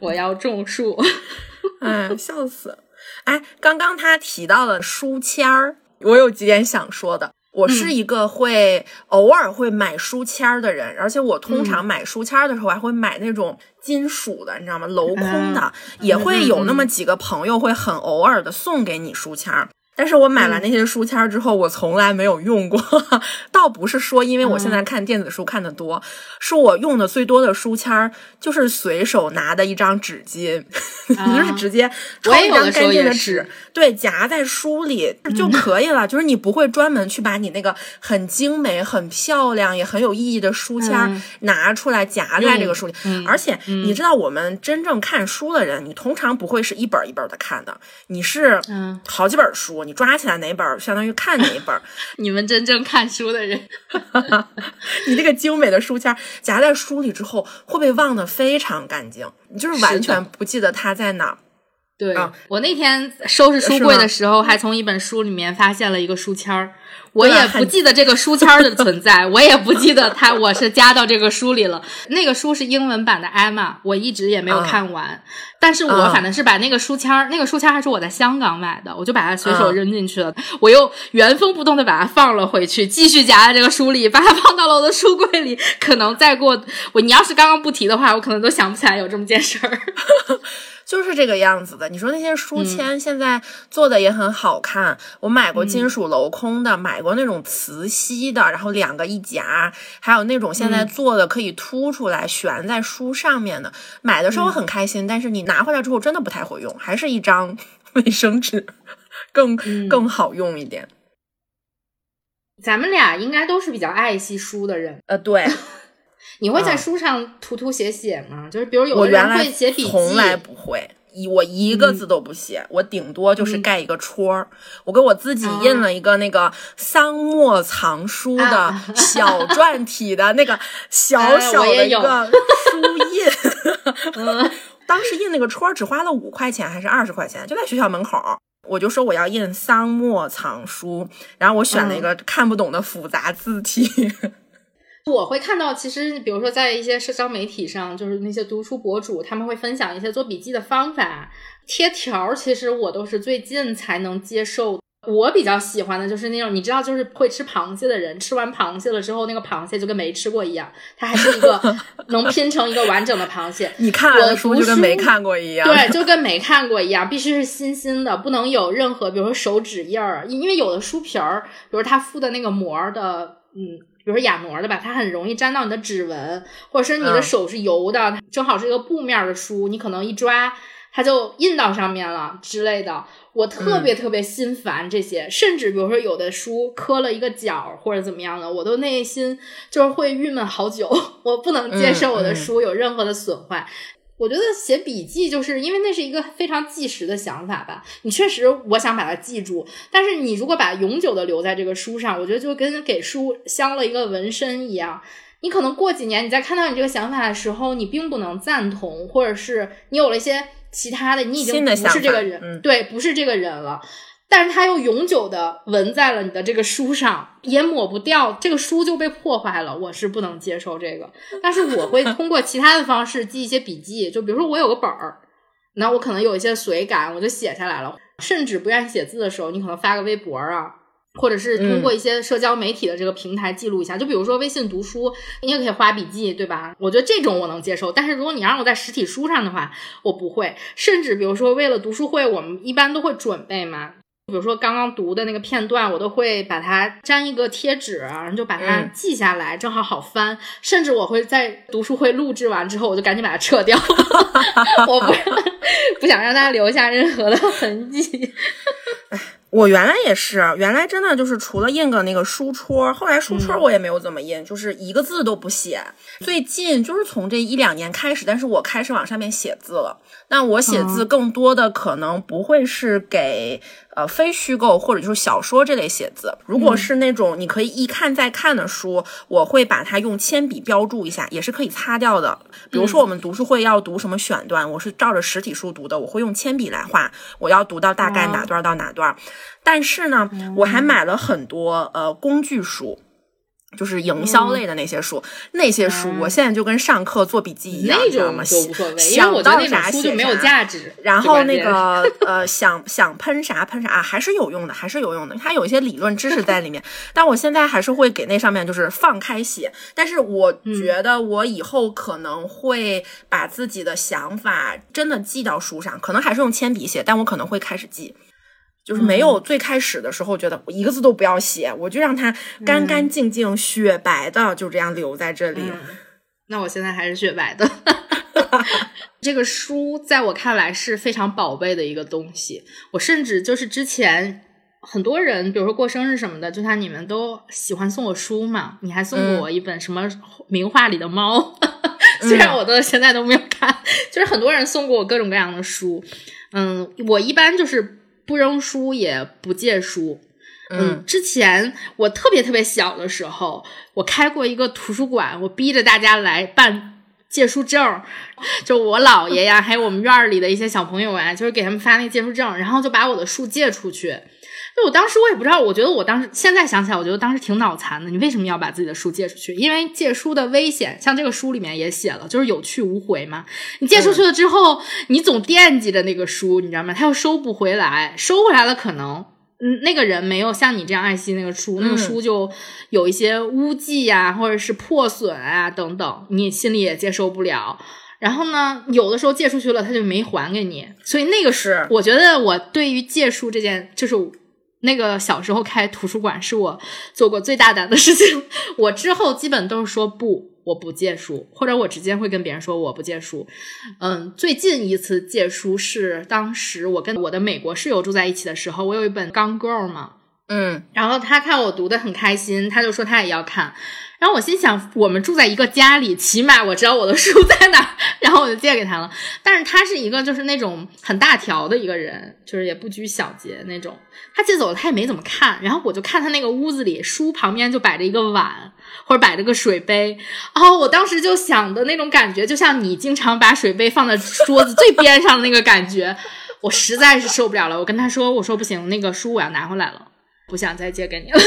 我要种树，[laughs] 哎，笑死！哎，刚刚他提到了书签儿，我有几点想说的。我是一个会、偶尔会买书签儿的人，而且我通常买书签儿的时候还会买那种金属的，你知道吗？镂空的，也会有那么几个朋友会很偶尔的送给你书签儿。但是我买完那些书签儿之后，我从来没有用过。[laughs] 倒不是说因为我现在看电子书看的多，是我用的最多的书签儿就是随手拿的一张纸巾，你 [laughs] 就是直接抽一张我也有的时候干净的纸，对，夹在书里就可以了。就是你不会专门去把你那个很精美、很漂亮、也很有意义的书签拿出来夹在这个书里。嗯而且你知道，我们真正看书的人，你通常不会是一本一本的看的，你是嗯好几本书，你抓起来哪本儿，相当于看哪一本儿。[laughs] 你们真正看书的人。[laughs] 你这个精美的书签儿夹在书里之后，会被忘得非常干净，你就是完全不记得它在哪儿。对、啊我那天收拾书柜的时候，还从一本书里面发现了一个书签儿。我也不记得这个书签儿的存在，我也不记得它我是加到这个书里了。[laughs] 那个书是英文版的《Emma》，我一直也没有啊看完。但是我啊反正是把那个书签儿，那个书签儿还是我在香港买的，我就把它随手啊扔进去了。我又原封不动的把它放了回去，继续夹在这个书里，把它放到了我的书柜里。可能再过我，你要是刚刚不提的话，我可能都想不起来有这么件事儿。[laughs] 就是这个样子的。你说那些书签现在做的也很好看，我买过金属镂空的，买过那种磁吸的，然后两个一夹，还有那种现在做的可以凸出来悬在书上面的。买的时候很开心，但是你拿回来之后真的不太会用，还是一张 [laughs] 卫生纸更、更好用一点。咱们俩应该都是比较爱惜书的人。呃，对你会在嗯书上涂涂写写吗？就是比如有我的人原来会写笔记，从来不会，一我一个字都不写，我顶多就是盖一个戳儿。我给我自己印了一个那个桑墨藏书的小篆体的那个小小的一个 [laughs] 书印。[laughs] 当时印那个戳儿只花了五块钱还是二十块钱，就在学校门口。我就说我要印桑墨藏书，然后我选了一个看不懂的复杂字体。我会看到，其实比如说在一些社交媒体上，就是那些读书博主，他们会分享一些做笔记的方法、贴条。其实我都是最近才能接受。我比较喜欢的就是那种，你知道，就是会吃螃蟹的人，吃完螃蟹了之后，那个螃蟹就跟没吃过一样，它还是一个 [laughs] 能拼成一个完整的螃蟹。你看的书就跟没看过一样，对，就跟没看过一样，必须是新新的，不能有任何，比如说手指印儿，因为有的书皮儿，比如它附的那个膜的，嗯。比如说亚膜的吧，它很容易沾到你的指纹，或者是你的手是油的，正好是一个布面的书，你可能一抓它就印到上面了之类的。我特别特别心烦这些，甚至比如说有的书磕了一个角或者怎么样的，我都内心就是会郁闷好久，[laughs] 我不能接受我的书有任何的损坏。我觉得写笔记就是因为那是一个非常即时的想法吧。你确实，我想把它记住，但是你如果把永久的留在这个书上，我觉得就跟给书镶了一个纹身一样。你可能过几年，你再看到你这个想法的时候，你并不能赞同，或者是你有了一些其他的，你已经不是这个人，对，不是这个人了。但是它又永久的纹在了你的这个书上，也抹不掉，这个书就被破坏了。我是不能接受这个，但是我会通过其他的方式记一些笔记，就比如说我有个本儿，那我可能有一些随感，我就写下来了。甚至不愿意写字的时候，你可能发个微博啊，或者是通过一些社交媒体的这个平台记录一下。就比如说微信读书，你也可以花笔记，对吧？我觉得这种我能接受。但是如果你让我在实体书上的话，我不会。甚至比如说为了读书会，我们一般都会准备嘛。比如说刚刚读的那个片段，我都会把它粘一个贴纸，然后就把它记下来，正好好翻。甚至我会在读书会录制完之后，我就赶紧把它撤掉，[laughs] [laughs] 我不不想让它留下任何的痕迹。[laughs] 我原来也是，原来真的就是除了印个那个书戳，后来书戳我也没有怎么印，就是一个字都不写。最近就是从这一两年开始，但是我开始往上面写字了。那我写字更多的可能不会是给呃非虚构或者就是小说这类写字。如果是那种你可以一看再看的书，我会把它用铅笔标注一下，也是可以擦掉的。比如说我们读书会要读什么选段，我是照着实体书读的，我会用铅笔来画，我要读到大概哪段到哪段。但是呢，我还买了很多呃工具书。就是营销类的那些书，那些书我现在就跟上课做笔记一样，你知道吗？想到啥写啥。然后那个呃，想想喷啥喷啥，还是有用的，还是有用的。它有一些理论知识在里面，[laughs] 但我现在还是会给那上面就是放开写。但是我觉得我以后可能会把自己的想法真的记到书上，可能还是用铅笔写，但我可能会开始记。就是没有最开始的时候觉得一个字都不要写，我就让它干干净净、雪白的就这样留在这里。那我现在还是雪白的。[laughs] 这个书在我看来是非常宝贝的一个东西。我甚至就是之前很多人，比如说过生日什么的，就像你们都喜欢送我书嘛，你还送过我一本什么名画里的猫，[laughs] 虽然我到现在都没有看。就是很多人送过我各种各样的书。嗯，我一般就是。不扔书也不借书，嗯，之前我特别特别小的时候，我开过一个图书馆，我逼着大家来办借书证，就我姥爷呀，还有我们院里的一些小朋友啊，就是给他们发那借书证，然后就把我的书借出去。就我当时我也不知道，我觉得我当时现在想起来，我觉得当时挺脑残的。你为什么要把自己的书借出去？因为借书的危险，像这个书里面也写了，就是有去无回嘛。你借出去了之后，你总惦记着那个书，你知道吗？他又收不回来，收回来了可能，嗯，那个人没有像你这样爱惜那个书，那个书就有一些污迹呀，或者是破损啊等等，你心里也接受不了。然后呢，有的时候借出去了，他就没还给你。所以那个是，我觉得我对于借书这件，就是。那个小时候开图书馆是我做过最大胆的事情。我之后基本都是说不，我不借书，或者我直接会跟别人说我不借书。嗯，最近一次借书是当时我跟我的美国室友住在一起的时候，我有一本《Gone Girl》嘛，嗯然后他看我读的很开心，他就说他也要看。然后我心想，我们住在一个家里，起码我知道我的书 [laughs] 在哪，然后我就借给他了。但是他是一个就是那种很大条的一个人，就是也不拘小节那种。他借走了，他也没怎么看。然后我就看他那个屋子里，书旁边就摆着一个碗，或者摆着个水杯。哦，我当时就想的那种感觉，就像你经常把水杯放在桌子最边上的那个感觉，我实在是受不了了。我跟他说：“我说不行，那个书我要拿回来了，不想再借给你了。”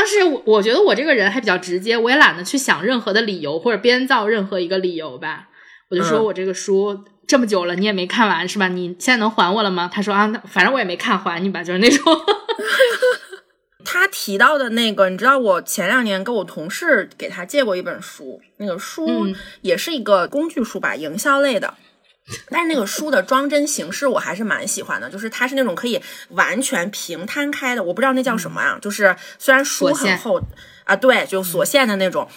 当时我我觉得我这个人还比较直接，我也懒得去想任何的理由或者编造任何一个理由吧。我就说嗯我这个书这么久了，你也没看完是吧？你现在能还我了吗？他说啊，那反正我也没看，还你吧，就是那种。[laughs] 他提到的那个，你知道，我前两年跟我同事给他借过一本书，那个书嗯也是一个工具书吧，营销类的。[laughs] 但是那个书的装帧形式我还是蛮喜欢的，就是它是那种可以完全平摊开的，我不知道那叫什么呀、就是虽然书很厚啊，对，就锁线的那种。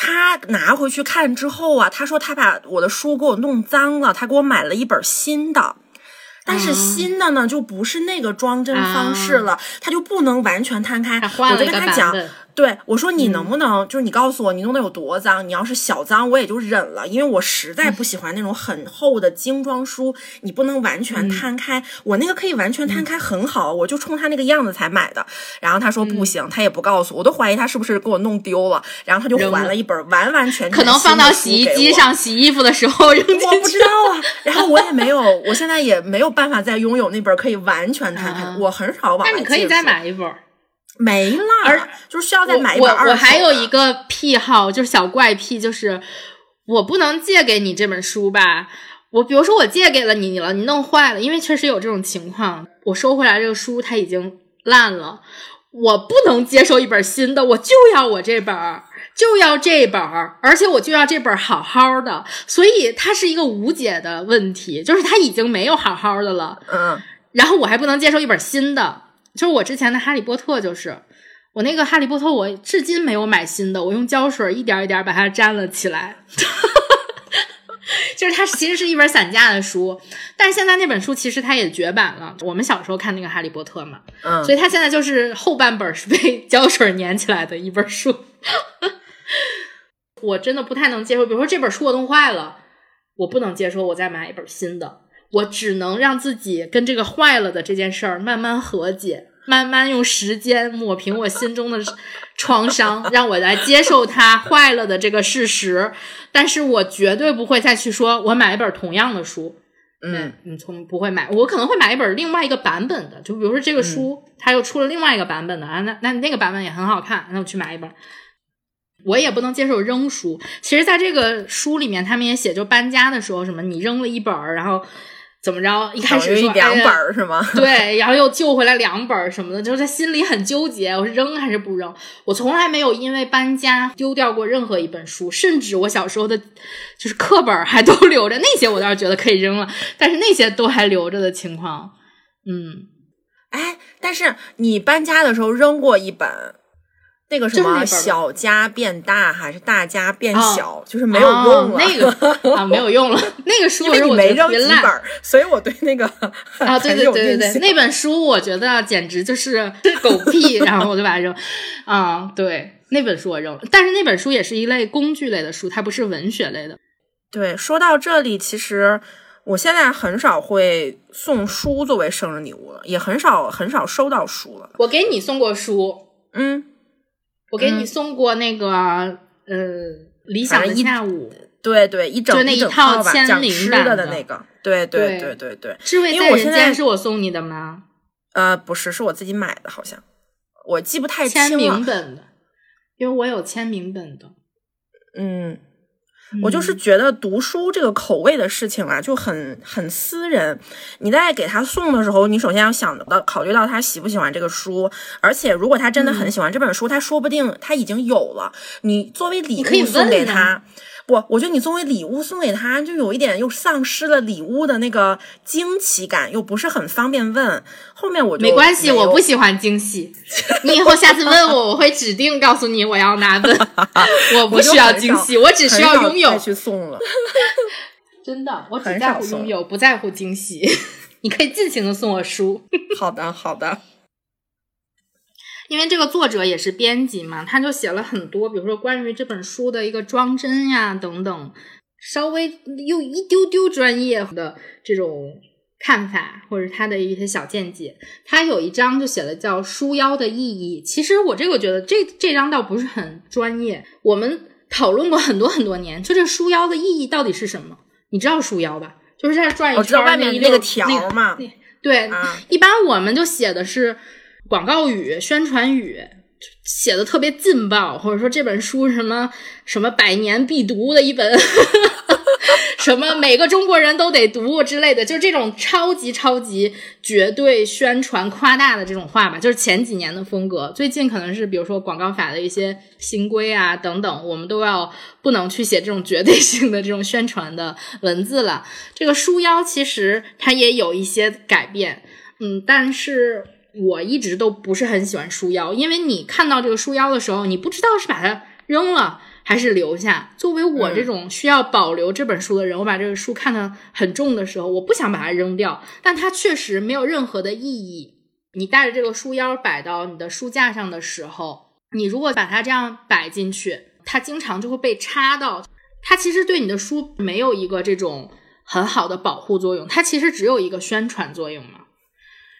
他拿回去看之后啊，他说他把我的书给我弄脏了，他给我买了一本新的。但是啊新的呢，就不是那个装帧方式了，它就不能完全摊开。我就跟他讲，本，对我说：“你能不能、就是你告诉我你弄得有多脏？你要是小脏我也就忍了，因为我实在不喜欢那种很厚的精装书，你不能完全摊开。我那个可以完全摊开，很好，我就冲他那个样子才买的。然后他说不行，他也不告诉我，我都怀疑他是不是给我弄丢了。然后他就还了一本完完全全可能放到洗衣机上洗衣服的时候扔进去。我不知道 [laughs] 啊，然后我也没有，我现在也没有办法再拥有那本可以完全摊开我很少往外那你可以再买一本。没啦，而就是需要再买一本二手我我还有一个癖好，就是小怪癖，就是我不能借给你这本书吧。我比如说我借给了你了，你弄坏了，因为确实有这种情况，我收回来这个书它已经烂了，我不能接受一本新的，我就要我这本儿，就要这本儿，而且我就要这本儿好好的，所以它是一个无解的问题，就是它已经没有好好的了，嗯。然后我还不能接受一本新的，就是我之前的《哈利波特》，就是我那个《哈利波特》，我至今没有买新的，我用胶水一点一点把它粘了起来。[laughs] 就是它其实是一本散架的书，但是现在那本书其实它也绝版了。我们小时候看那个《哈利波特》嘛，嗯所以它现在就是后半本是被 [laughs] 胶水粘起来的一本书。[laughs] 我真的不太能接受，比如说这本书我弄坏了，我不能接受我再买一本新的，我只能让自己跟这个坏了的这件事儿慢慢和解，慢慢用时间抹平我心中的创伤，让我来接受它坏了的这个事实。但是我绝对不会再去说我买一本同样的书，嗯，你，从不会买，我可能会买一本另外一个版本的，就比如说这个书，它又出了另外一个版本的啊，那那那个版本也很好看，那我去买一本。我也不能接受扔书。其实，在这个书里面，他们也写，就搬家的时候，什么你扔了一本儿，然后怎么着，一开始说两本是吗？对，然后又救回来两本儿什么的，就是他心里很纠结，我是扔还是不扔？我从来没有因为搬家丢掉过任何一本书，甚至我小时候的，就是课本儿还都留着，那些我倒是觉得可以扔了，但是那些都还留着的情况，嗯，哎，但是你搬家的时候扔过一本。那个什么小家变大还是大家变哦小，就是没有用了。哦那个 [laughs] 啊，没有用了，那个书因为你我没扔烂几本，所以我对那个啊，[laughs] 对对对对对，那本书我觉得简直就是 [laughs] 狗屁，然后我就把它扔。啊，对，那本书我扔了，但是那本书也是一类工具类的书，它不是文学类的。对，说到这里，其实我现在很少会送书作为生日礼物了，也很少很少收到书了。我给你送过书，嗯，我给你嗯送过那个、呃理想的一下午，对对，一整就那一整套签名的的那个，对对对对对对。智慧在人因为我现在间是我送你的吗？呃，不是，是我自己买的，好像我记不太签名。本的，因为我有签名本的。嗯，我就是嗯觉得读书这个口味的事情啊，就很很私人。你在给他送的时候，你首先要想到考虑到他喜不喜欢这个书，而且如果他真的嗯很喜欢这本书，他说不定他已经有了，你作为礼物送给他。不，我觉得你作为礼物送给他，就有一点又丧失了礼物的那个惊奇感，又不是很方便问。后面我就没关系，我不喜欢惊喜。你以后下次问我，我会指定告诉你我要哪本。我不需要惊喜，我只需要拥有。去送了。[laughs] 真的，我只在乎拥有，不在乎惊喜。[laughs] 你可以尽情的送我书。好的，好的。因为这个作者也是编辑嘛，他就写了很多，比如说关于这本书的一个装帧呀等等，稍微又一丢丢专业的这种看法，或者他的一些小见解。他有一章就写了叫“书腰的意义”。其实我这个觉得这这章倒不是很专业，我们讨论过很多很多年，就这书腰的意义到底是什么？你知道书腰吧？就是在转一圈外面那个条嘛。对，一般我们就写的是。广告语、宣传语写的特别劲爆，或者说这本书什么什么百年必读的一本，[laughs] 什么每个中国人都得读之类的，就是这种超级超级绝对宣传夸大的这种话吧，就是前几年的风格。最近可能是比如说广告法的一些新规啊等等，我们都要不能去写这种绝对性的这种宣传的文字了。这个书腰其实它也有一些改变，嗯，但是。我一直都不是很喜欢书腰，因为你看到这个书腰的时候，你不知道是把它扔了还是留下。作为我这种需要保留这本书的人，我把这个书看得很重的时候，我不想把它扔掉，但它确实没有任何的意义。你带着这个书腰摆到你的书架上的时候，你如果把它这样摆进去，它经常就会被插到。它其实对你的书没有一个这种很好的保护作用，它其实只有一个宣传作用嘛。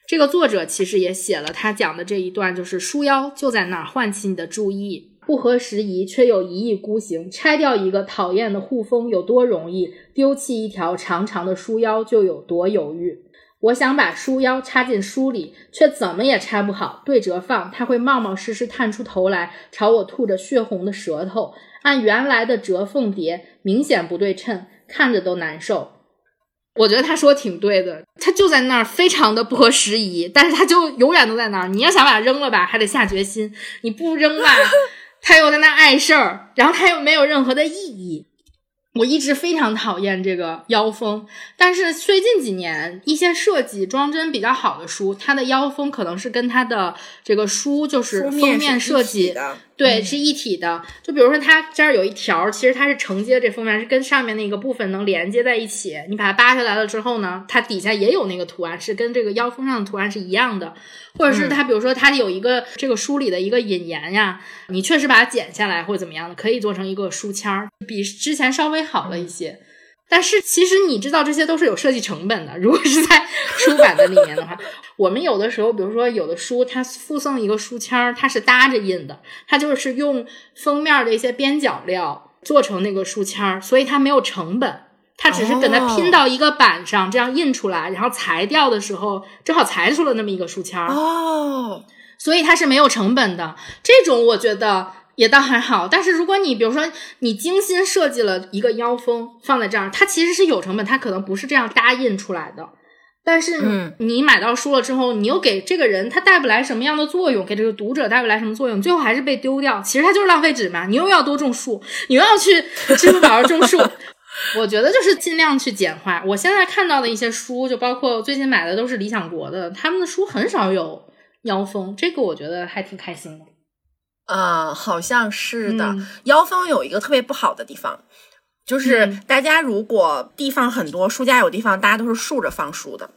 这个作者其实也写了他讲的这一段，就是书腰就在那儿唤起你的注意，不合时宜却又一意孤行。拆掉一个讨厌的护封有多容易，丢弃一条长长的书腰就有多犹豫。我想把书腰插进书里，却怎么也插不好。对折放，它会冒冒失失探出头来，朝我吐着血红的舌头。按原来的折缝叠，明显不对称，看着都难受。我觉得他说挺对的，他就在那儿，非常的不合时宜，但是他就永远都在那儿。你要想把它扔了吧，还得下决心；你不扔吧，他又在那碍事儿，然后他又没有任何的意义。我一直非常讨厌这个腰封，但是最近几年一些设计装帧比较好的书，它的腰封可能是跟它的这个书就是封面设计对是一体的。就比如说它这儿有一条，其实它是承接这封面，是跟上面那个部分能连接在一起。你把它扒下来了之后呢，它底下也有那个图案，是跟这个腰封上的图案是一样的。或者是它，比如说它有一个这个书里的一个引言呀，你确实把它剪下来或者怎么样的，可以做成一个书签儿，比之前稍微好了一些。但是其实你知道这些都是有设计成本的。如果是在出版的里面的话，我们有的时候，比如说有的书它附送一个书签儿，它是搭着印的，它就是用封面的一些边角料做成那个书签儿，所以它没有成本。它只是给它拼到一个板上，这样印出来，然后裁掉的时候正好裁出了那么一个书签儿哦，所以它是没有成本的。这种我觉得也倒还好，但是如果你比如说你精心设计了一个腰封放在这儿，它其实是有成本，它可能不是这样搭印出来的。但是你买到书了之后，你又给这个人他带不来什么样的作用，给这个读者带不来什么作用，最后还是被丢掉。其实它就是浪费纸嘛，你又要多种树，你又要去 [laughs] 支付宝上种树。我觉得就是尽量去简化。我现在看到的一些书，就包括最近买的都是理想国的，他们的书很少有腰封，这个我觉得还挺开心的。啊，好像是的。腰封有一个特别不好的地方，就是大家如果地方很多，书架有地方，大家都是竖着放书的。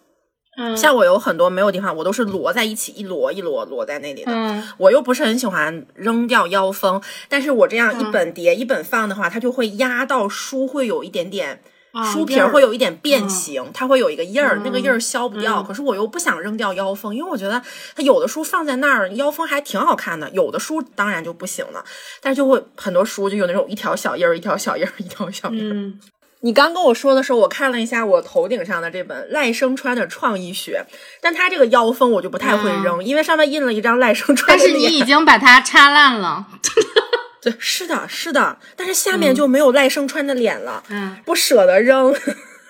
像我有很多没有地方，我都是摞在一起，一摞一摞摞在那里的。我又不是很喜欢扔掉腰封，但是我这样一本叠一本放的话，它就会压到书，会有一点点书皮会有一点变形，它会有一个印儿，那个印儿消不掉。可是我又不想扔掉腰封，因为我觉得它有的书放在那儿，腰封还挺好看的；有的书当然就不行了，但是就会很多书就有那种一条小印儿，一条小印儿，一条小印儿。你刚跟我说的时候，我看了一下我头顶上的这本赖声川的创意学，但它这个腰封我就不太会扔，因为上面印了一张赖声川。但是你已经把它插烂了。[laughs] 对，是的，是的，但是下面就没有赖声川的脸了，嗯，不舍得扔。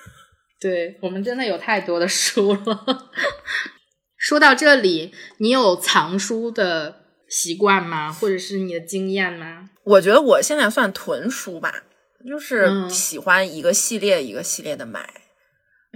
[laughs] 对我们真的有太多的书了。[laughs] 说到这里，你有藏书的习惯吗？或者是你的经验吗？我觉得我现在算囤书吧。就是喜欢一个系列一个系列的买，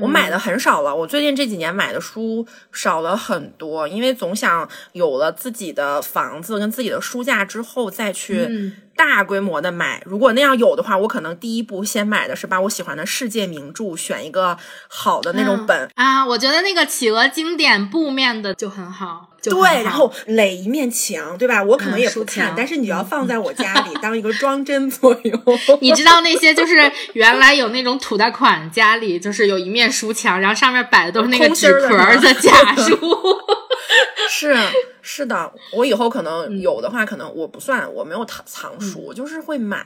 我买的很少了。我最近这几年买的书少了很多，因为总想有了自己的房子跟自己的书架之后再去大规模的买。如果那样有的话，我可能第一步先买的是把我喜欢的世界名著选一个好的那种本。啊，我觉得那个企鹅经典布面的就很好。对，然后垒一面墙，对吧？我可能也不看，墙但是你要放在我家里 [laughs] 当一个装帧作用。[laughs] 你知道那些就是原来有那种土大款家里就是有一面书墙，然后上面摆的都是那个纸壳的假书。[laughs] [laughs] 是是的，我以后可嗯。能有的话，可能我不算，我没有藏藏书，就是会买，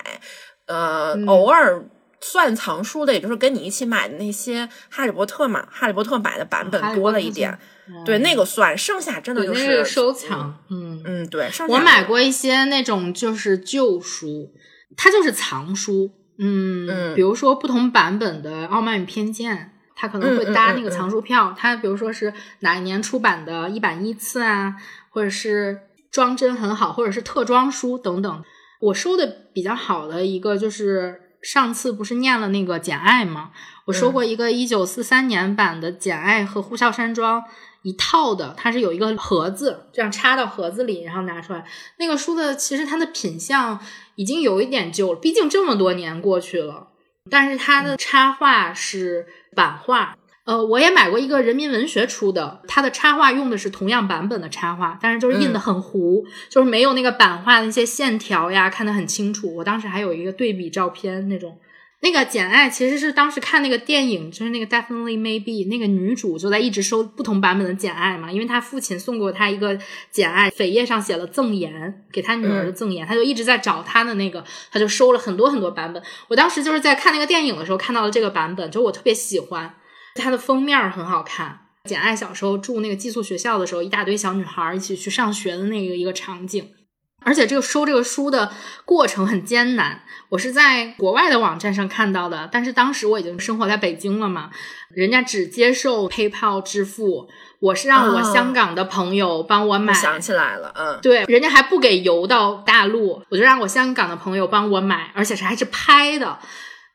呃，偶尔算藏书的，也就是跟你一起买的那些《哈利波特》嘛，《哈利波特》买的版本多了一点，对那个算，剩下真的对，就是是收藏。嗯，嗯，对，剩下我买过一些那种就是旧书，它就是藏书。嗯，嗯。比如说不同版本的《傲慢与偏见》，它可能会搭那个藏书票。它比如说是哪一年出版的一版一次啊，或者是装帧很好，或者是特装书等等。我收的比较好的一个就是上次不是念了那个《简爱》吗？我收过一个一九四三年版的《简爱》和《呼啸山庄》一套的，它是有一个盒子，这样插到盒子里，然后拿出来。那个书的其实它的品相已经有一点旧了，毕竟这么多年过去了。但是它的插画是版画。呃，我也买过一个人民文学出的，它的插画用的是同样版本的插画，但是就是印的很糊，就是没有那个版画的那些线条呀，看得很清楚。我当时还有一个对比照片那种。那个《简爱》其实是当时看那个电影，就是那个 Definitely Maybe 那个女主就在一直收不同版本的《简爱》嘛，因为她父亲送过她一个《简爱》，扉页上写了赠言，给她女儿的赠言，她就一直在找她的那个，她就收了很多很多版本。我当时就是在看那个电影的时候看到了这个版本，就我特别喜欢，它的封面儿很好看。简爱小时候住那个寄宿学校的时候，一大堆小女孩儿一起去上学的那个一个场景。而且这个收这个书的过程很艰难，我是在国外的网站上看到的，但是当时我已经生活在北京了嘛，人家只接受 PayPal 支付，我是让我哦香港的朋友帮我买，我想起来了，嗯，对，人家还不给邮到大陆，我就让我香港的朋友帮我买，而且是还是拍的，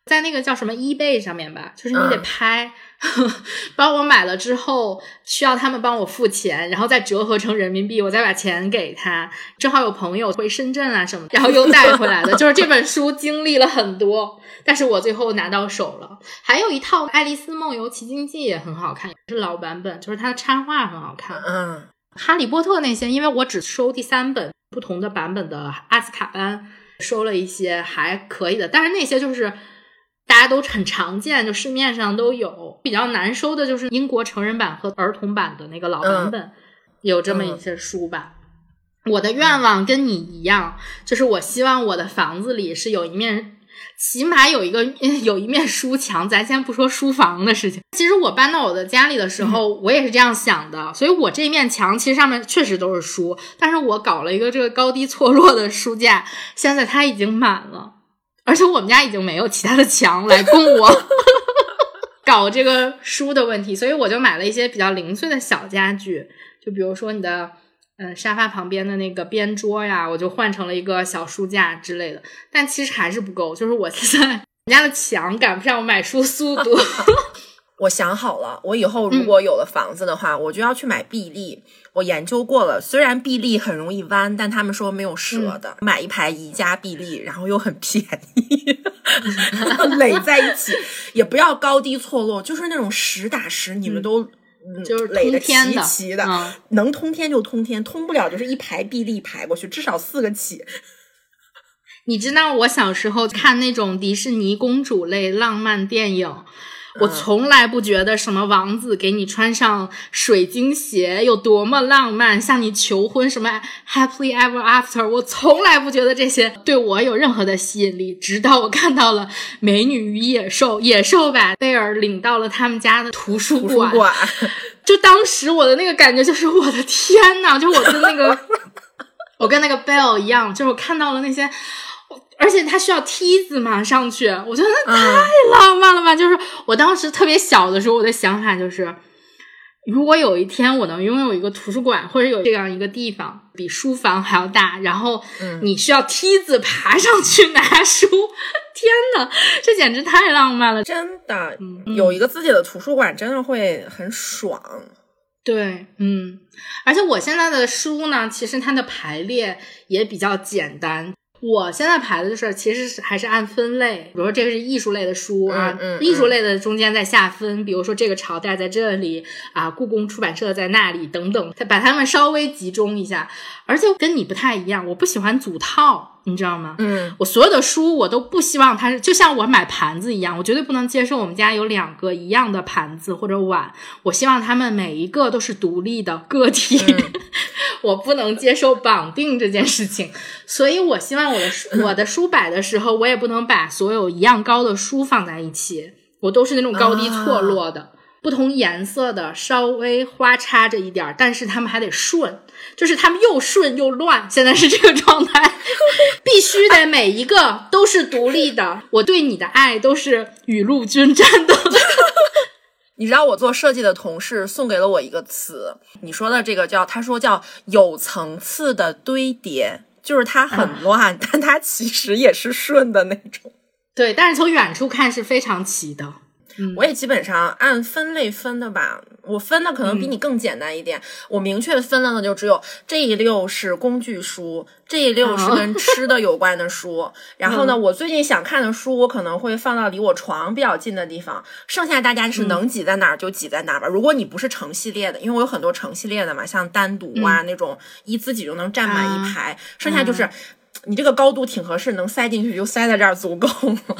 在那个叫什么 eBay 上面吧，就是你得嗯。拍，[laughs] 帮我买了之后，需要他们帮我付钱，然后再折合成人民币，我再把钱给他。正好有朋友回深圳啊什么，然后又带回来的，就是这本书经历了很多，但是我最后拿到手了。还有一套《爱丽丝梦游奇境记》也很好看，是老版本，就是它的插画很好看。嗯，哈利波特那些，因为我只收第三本不同的版本的阿斯卡班，收了一些还可以的，但是那些就是大家都很常见，就市面上都有。比较难收的就是英国成人版和儿童版的那个老版本，有这么一些书吧。我的愿望跟你一样，就是我希望我的房子里是有一面，起码有一个 [laughs] 有一面书墙。咱先不说书房的事情，其实我搬到我的家里的时候，我也是这样想的。所以我这面墙其实上面确实都是书，但是我搞了一个这个高低错落的书架，现在它已经满了，而且我们家已经没有其他的墙来供我 [laughs] 搞这个书的问题，所以我就买了一些比较零碎的小家具，就比如说你的。嗯，沙发旁边的那个边桌呀，我就换成了一个小书架之类的，但其实还是不够。就是我现在我们家的墙赶不上我买书速度。[laughs] 我想好了，我以后嗯如果有了房子的话，我就要去买臂力。我研究过了，虽然臂力很容易弯，但他们说没有折的。买一排宜家臂力，然后又很便宜，[laughs] 垒在一起，也不要高低错落，就是那种实打实，你们都。嗯就是垒得齐齐的，嗯能通天就通天，通不了就是一排臂力排过去，至少四个起。你知道我小时候看那种迪士尼公主类浪漫电影，我从来不觉得什么王子给你穿上水晶鞋有多么浪漫，向你求婚什么 happily ever after，我从来不觉得这些对我有任何的吸引力。直到我看到了《美女与野兽》，野兽把贝尔领到了他们家的图书图书馆，就当时我的那个感觉就是我的天呐，就我跟那个我跟那个 Bell 一样，就是我看到了那些，而且它需要梯子嘛上去，我觉得那太浪漫了吧！就是我当时特别小的时候，我的想法就是，如果有一天我能拥有一个图书馆，或者有这样一个地方比书房还要大，然后你需要梯子爬上去拿书，[laughs] 天呐，这简直太浪漫了！真的嗯有一个自己的图书馆，真的会很爽。对，嗯，而且我现在的书呢，其实它的排列也比较简单。我现在排的就是其实是还是按分类，比如说这个是艺术类的书啊，嗯嗯艺术类的中间再下分，比如说这个朝代在这里啊，故宫出版社在那里等等，把它们稍微集中一下。而且跟你不太一样，我不喜欢组套，你知道吗？嗯，我所有的书我都不希望它是，就像我买盘子一样，我绝对不能接受我们家有两个一样的盘子或者碗，我希望它们每一个都是独立的个体，[laughs] 我不能接受绑定这件事情，所以我希望我的书我的书摆的时候，我也不能把所有一样高的书放在一起，我都是那种高低错落的。不同颜色的，稍微花插着一点儿，但是他们还得顺，就是他们又顺又乱，现在是这个状态，[laughs] 必须得每一个都是独立的。我对你的爱都是雨露均沾的。[laughs] 你知道我做设计的同事送给了我一个词，你说的这个叫，他说叫有层次的堆叠，就是它很乱，但它其实也是顺的那种。对，但是从远处看是非常齐的。我也基本上按分类分的吧，我分的可能比你更简单一点。我明确分了的就只有这一溜是工具书，这一溜是跟吃的有关的书。[laughs] 然后呢，我最近想看的书，我可能会放到离我床比较近的地方。剩下大家是能挤在哪儿就挤在哪儿吧。如果你不是成系列的，因为我有很多成系列的嘛，像单独啊、那种一自己就能占满一排，剩下就是。你这个高度挺合适，能塞进去就塞在这儿足够了。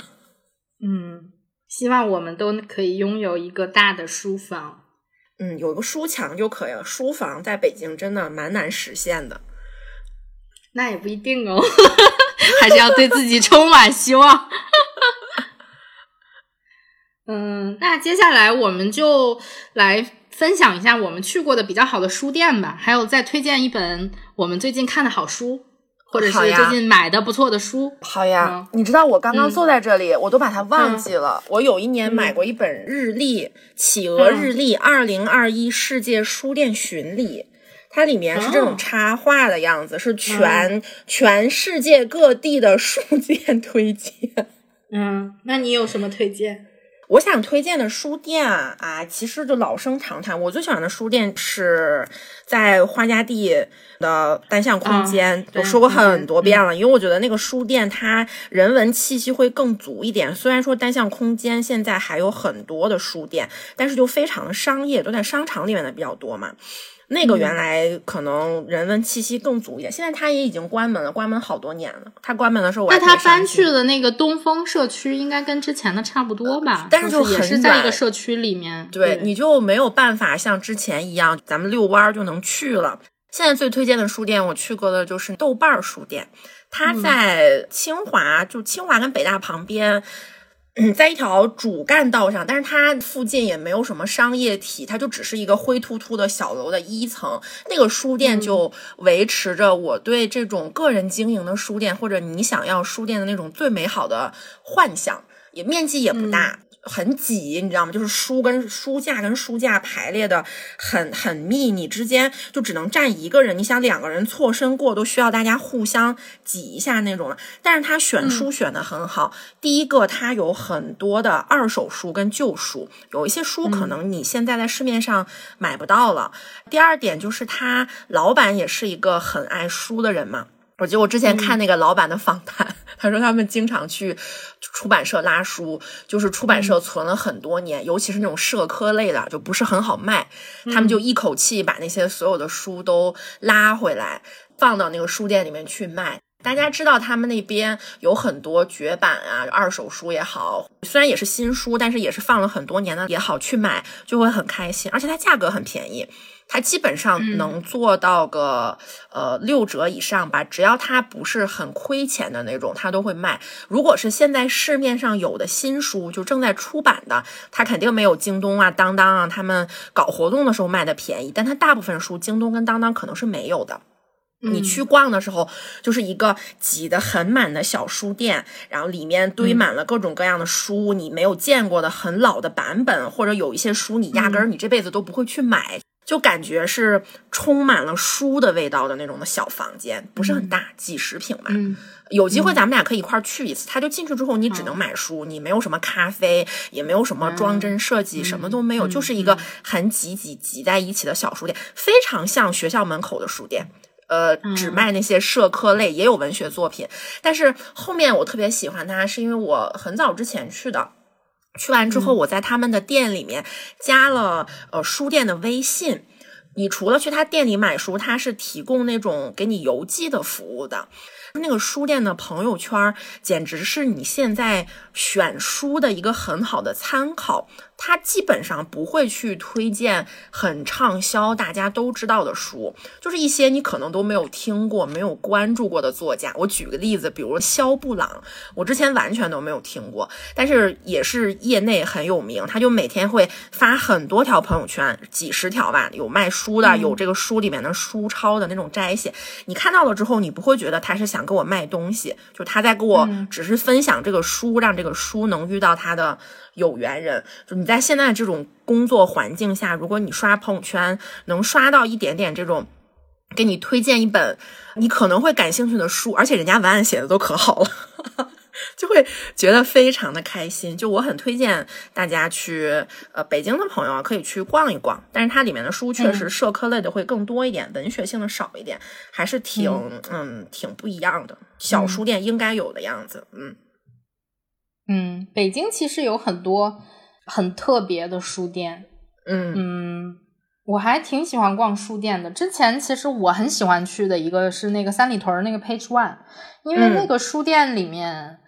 嗯，希望我们都可以拥有一个大的书房。嗯，有个书墙就可以了。书房在北京真的蛮难实现的。那也不一定哦，[laughs] 还是要对自己充满希望。[laughs] 嗯，那接下来我们就来分享一下我们去过的比较好的书店吧，还有再推荐一本我们最近看的好书，或者是最近买的不错的书。好呀，嗯你知道我刚刚坐在这里，我都把它忘记了。我有一年买过一本日历，企鹅日历二零二一世界书店巡礼。它里面是这种哦插画的样子，是全、全世界各地的书店推荐。[laughs] 嗯，那你有什么推荐？我想推荐的书店啊，啊，其实就老生常谈。我最喜欢的书店是在花家地的单向空间，我说过很多遍嗯了，因为我觉得那个书店它人文气息会更足一点。虽然说单向空间现在还有很多的书店，但是就非常的商业，都在商场里面的比较多嘛。那个原来可能人文气息更足一点，现在它也已经关门了，关门好多年了。它关门的时候我那他搬去的那个东风社区，应该跟之前的差不多吧？但是就也是在一个社区里面。对，你就没有办法像之前一样，咱们遛弯儿就能去了。现在最推荐的书店，我去过的就是豆瓣儿书店，它在清华，就清华跟北大旁边。嗯，在一条主干道上，但是它附近也没有什么商业体，它就只是一个灰突突的小楼的一层。那个书店就维持着我对这种个人经营的书店，或者你想要书店的那种最美好的幻想，也面积也不大。很挤，你知道吗？就是书跟书架跟书架排列的很很密，你之间就只能站一个人。你想两个人错身过，都需要大家互相挤一下那种了。但是他选书选的很好。第一个，他有很多的二手书跟旧书，有一些书可能你现在在市面上买不到了。第二点就是他老板也是一个很爱书的人嘛。我记得我之前看那个老板的访谈，他说他们经常去出版社拉书，就是出版社存了很多年，尤其是那种社科类的，就不是很好卖，他们就一口气把那些所有的书都拉回来，放到那个书店里面去卖。大家知道他们那边有很多绝版啊，二手书也好，虽然也是新书，但是也是放了很多年的也好，去买就会很开心，而且它价格很便宜。它基本上能做到个、呃六折以上吧，只要它不是很亏钱的那种，它都会卖。如果是现在市面上有的新书，就正在出版的，它肯定没有京东啊、当当啊他们搞活动的时候卖的便宜，但它大部分书京东跟当当可能是没有的。你去逛的时候，就是一个挤得很满的小书店，然后里面堆满了各种各样的书，你没有见过的很老的版本，或者有一些书你压根儿你这辈子都不会去买，就感觉是充满了书的味道的那种的小房间，不是很大，几十平吧。嗯有机会咱们俩可以一块儿去一次。他就进去之后，你只能买书，你没有什么咖啡，也没有什么装帧设计，什么都没有，就是一个很挤挤挤在一起的小书店，非常像学校门口的书店。呃，只卖那些社科类，也有文学作品。但是后面我特别喜欢它，是因为我很早之前去的，去完之后我在他们的店里面加了呃书店的微信。你除了去他店里买书，他是提供那种给你邮寄的服务的。那个书店的朋友圈简直是你现在选书的一个很好的参考。他基本上不会去推荐很畅销、大家都知道的书，就是一些你可能都没有听过、没有关注过的作家。我举个例子，比如肖布朗，我之前完全都没有听过，但是也是业内很有名。他就每天会发很多条朋友圈，几十条吧，有卖书的，有这个书里面的书抄的那种摘写。你看到了之后，你不会觉得他是想给我卖东西，就他在给我只是分享这个书，让这个书能遇到他的。有缘人，就你在现在这种工作环境下，如果你刷朋友圈能刷到一点点这种，给你推荐一本你可能会感兴趣的书，而且人家文案写的都可好了，[laughs] 就会觉得非常的开心。就我很推荐大家去，呃，北京的朋友啊可以去逛一逛，但是它里面的书确实社科类的会更多一点，文学性的少一点，还是挺嗯挺不一样的，小书店应该有的样子，嗯。嗯，北京其实有很多很特别的书店。嗯嗯，我还挺喜欢逛书店的。之前其实我很喜欢去的一个是那个三里屯那个 Page One，因为那个书店里面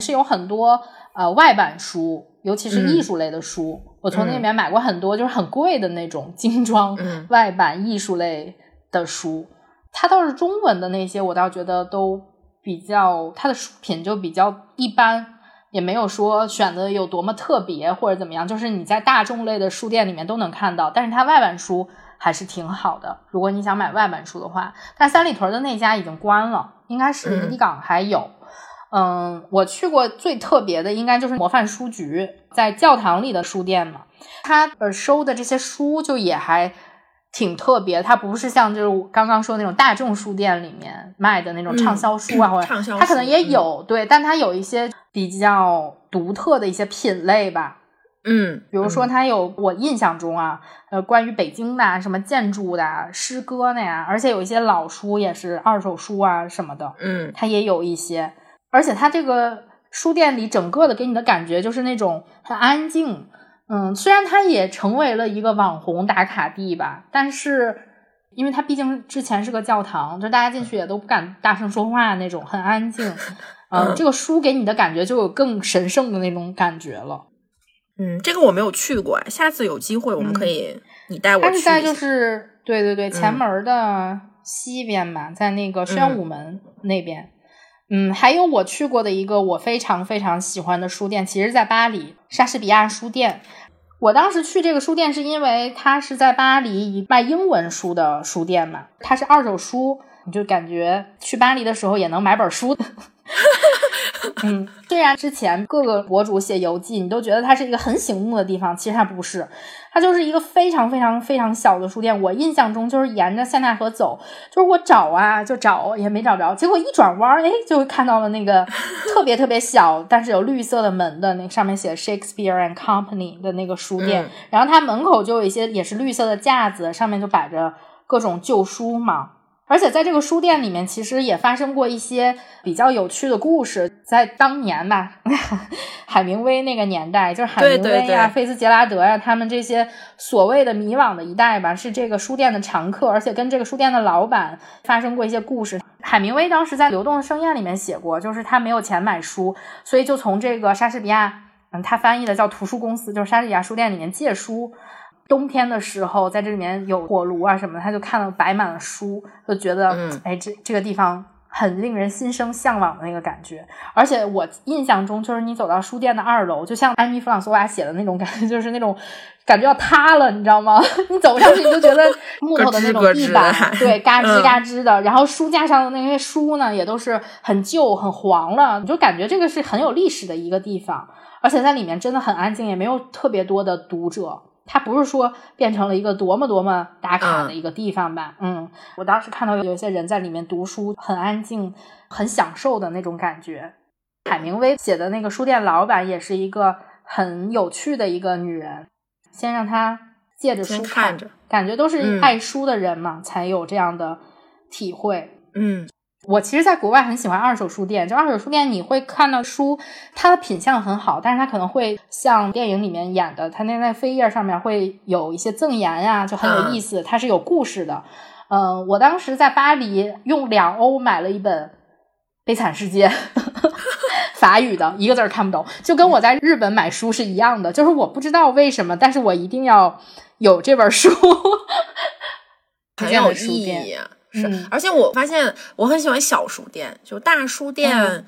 是有很多呃外版书，尤其是艺术类的书。我从那里面买过很多，就是很贵的那种精装 [laughs] 外版艺术类的书。它倒是中文的那些，我倒觉得都比较，它的书品就比较一般。也没有说选的有多么特别或者怎么样，就是你在大众类的书店里面都能看到，但是它外版书还是挺好的。如果你想买外版书的话，但三里屯的那家已经关了，应该是离港还有。嗯，我去过最特别的应该就是模范书局，在教堂里的书店嘛，他呃收的这些书就也还挺特别，它不是像就是刚刚说那种大众书店里面卖的那种畅销书啊，或者畅销它可能也有对，但它有一些。比较独特的一些品类吧，嗯，比如说它有我印象中啊，呃，关于北京的什么建筑的、诗歌的呀，而且有一些老书也是二手书啊什么的，嗯，它也有一些，而且它这个书店里整个的给你的感觉就是那种很安静，嗯，虽然它也成为了一个网红打卡地吧，但是因为它毕竟之前是个教堂，就大家进去也都不敢大声说话那种，很安静。[laughs] 嗯，这个书给你的感觉就有更神圣的那种感觉了。嗯，这个我没有去过，下次有机会我们可以你带我去。它是在就是对对对前门的西边吧，在那个宣武门那边。嗯，还有我去过的一个我非常非常喜欢的书店，其实在巴黎莎士比亚书店。我当时去这个书店是因为它是在巴黎一卖英文书的书店嘛，它是二手书，你就感觉去巴黎的时候也能买本书。嗯，虽然之前各个博主写游记，你都觉得它是一个很醒目的地方，其实它不是，它就是一个非常非常非常小的书店。我印象中就是沿着塞纳河走，就是我找啊就找也没找着，结果一转弯，哎，就看到了那个特别特别小，但是有绿色的门的那上面写 Shakespeare and Company 的那个书店，然后它门口就有一些也是绿色的架子，上面就摆着各种旧书嘛。而且在这个书店里面，其实也发生过一些比较有趣的故事。在当年吧，[laughs] 海明威那个年代，就是海明威呀、菲茨杰拉德呀，他们这些所谓的迷惘的一代吧，是这个书店的常客，而且跟这个书店的老板发生过一些故事。海明威当时在《流动的盛宴》里面写过，就是他没有钱买书，所以就从这个莎士比亚，嗯，他翻译的叫图书公司，就是莎士比亚书店里面借书。冬天的时候，在这里面有火炉啊什么的，他就看到摆满了书，就觉得，哎，这这个地方很令人心生向往的那个感觉。而且我印象中，就是你走到书店的二楼，就像安妮弗朗索瓦写的那种感觉，就是那种感觉要塌了，你知道吗？你走上去你就觉得木头的那种地板，[laughs] 对，嘎吱嘎吱的。然后书架上的那些书呢，也都是很旧、很黄了，你就感觉这个是很有历史的一个地方。而且在里面真的很安静，也没有特别多的读者。它不是说变成了一个多么多么打卡的一个地方吧？嗯，我当时看到有一些人在里面读书，很安静，很享受的那种感觉。海明威写的那个书店老板也是一个很有趣的一个女人。先让她借着书看，着，感觉都是爱书的人嘛，才有这样的体会。嗯我其实在国外很喜欢二手书店，就二手书店你会看到书，它的品相很好，但是它可能会像电影里面演的，它那那扉页上面会有一些赠言呀、就很有意思，它是有故事的。嗯、我当时在巴黎用两欧买了一本《悲惨世界》，[laughs] 法语的，一个字儿看不懂，就跟我在日本买书是一样的，就是我不知道为什么，但是我一定要有这本书。[laughs] 很有意义。是，嗯而且我发现我很喜欢小书店，就大书店。嗯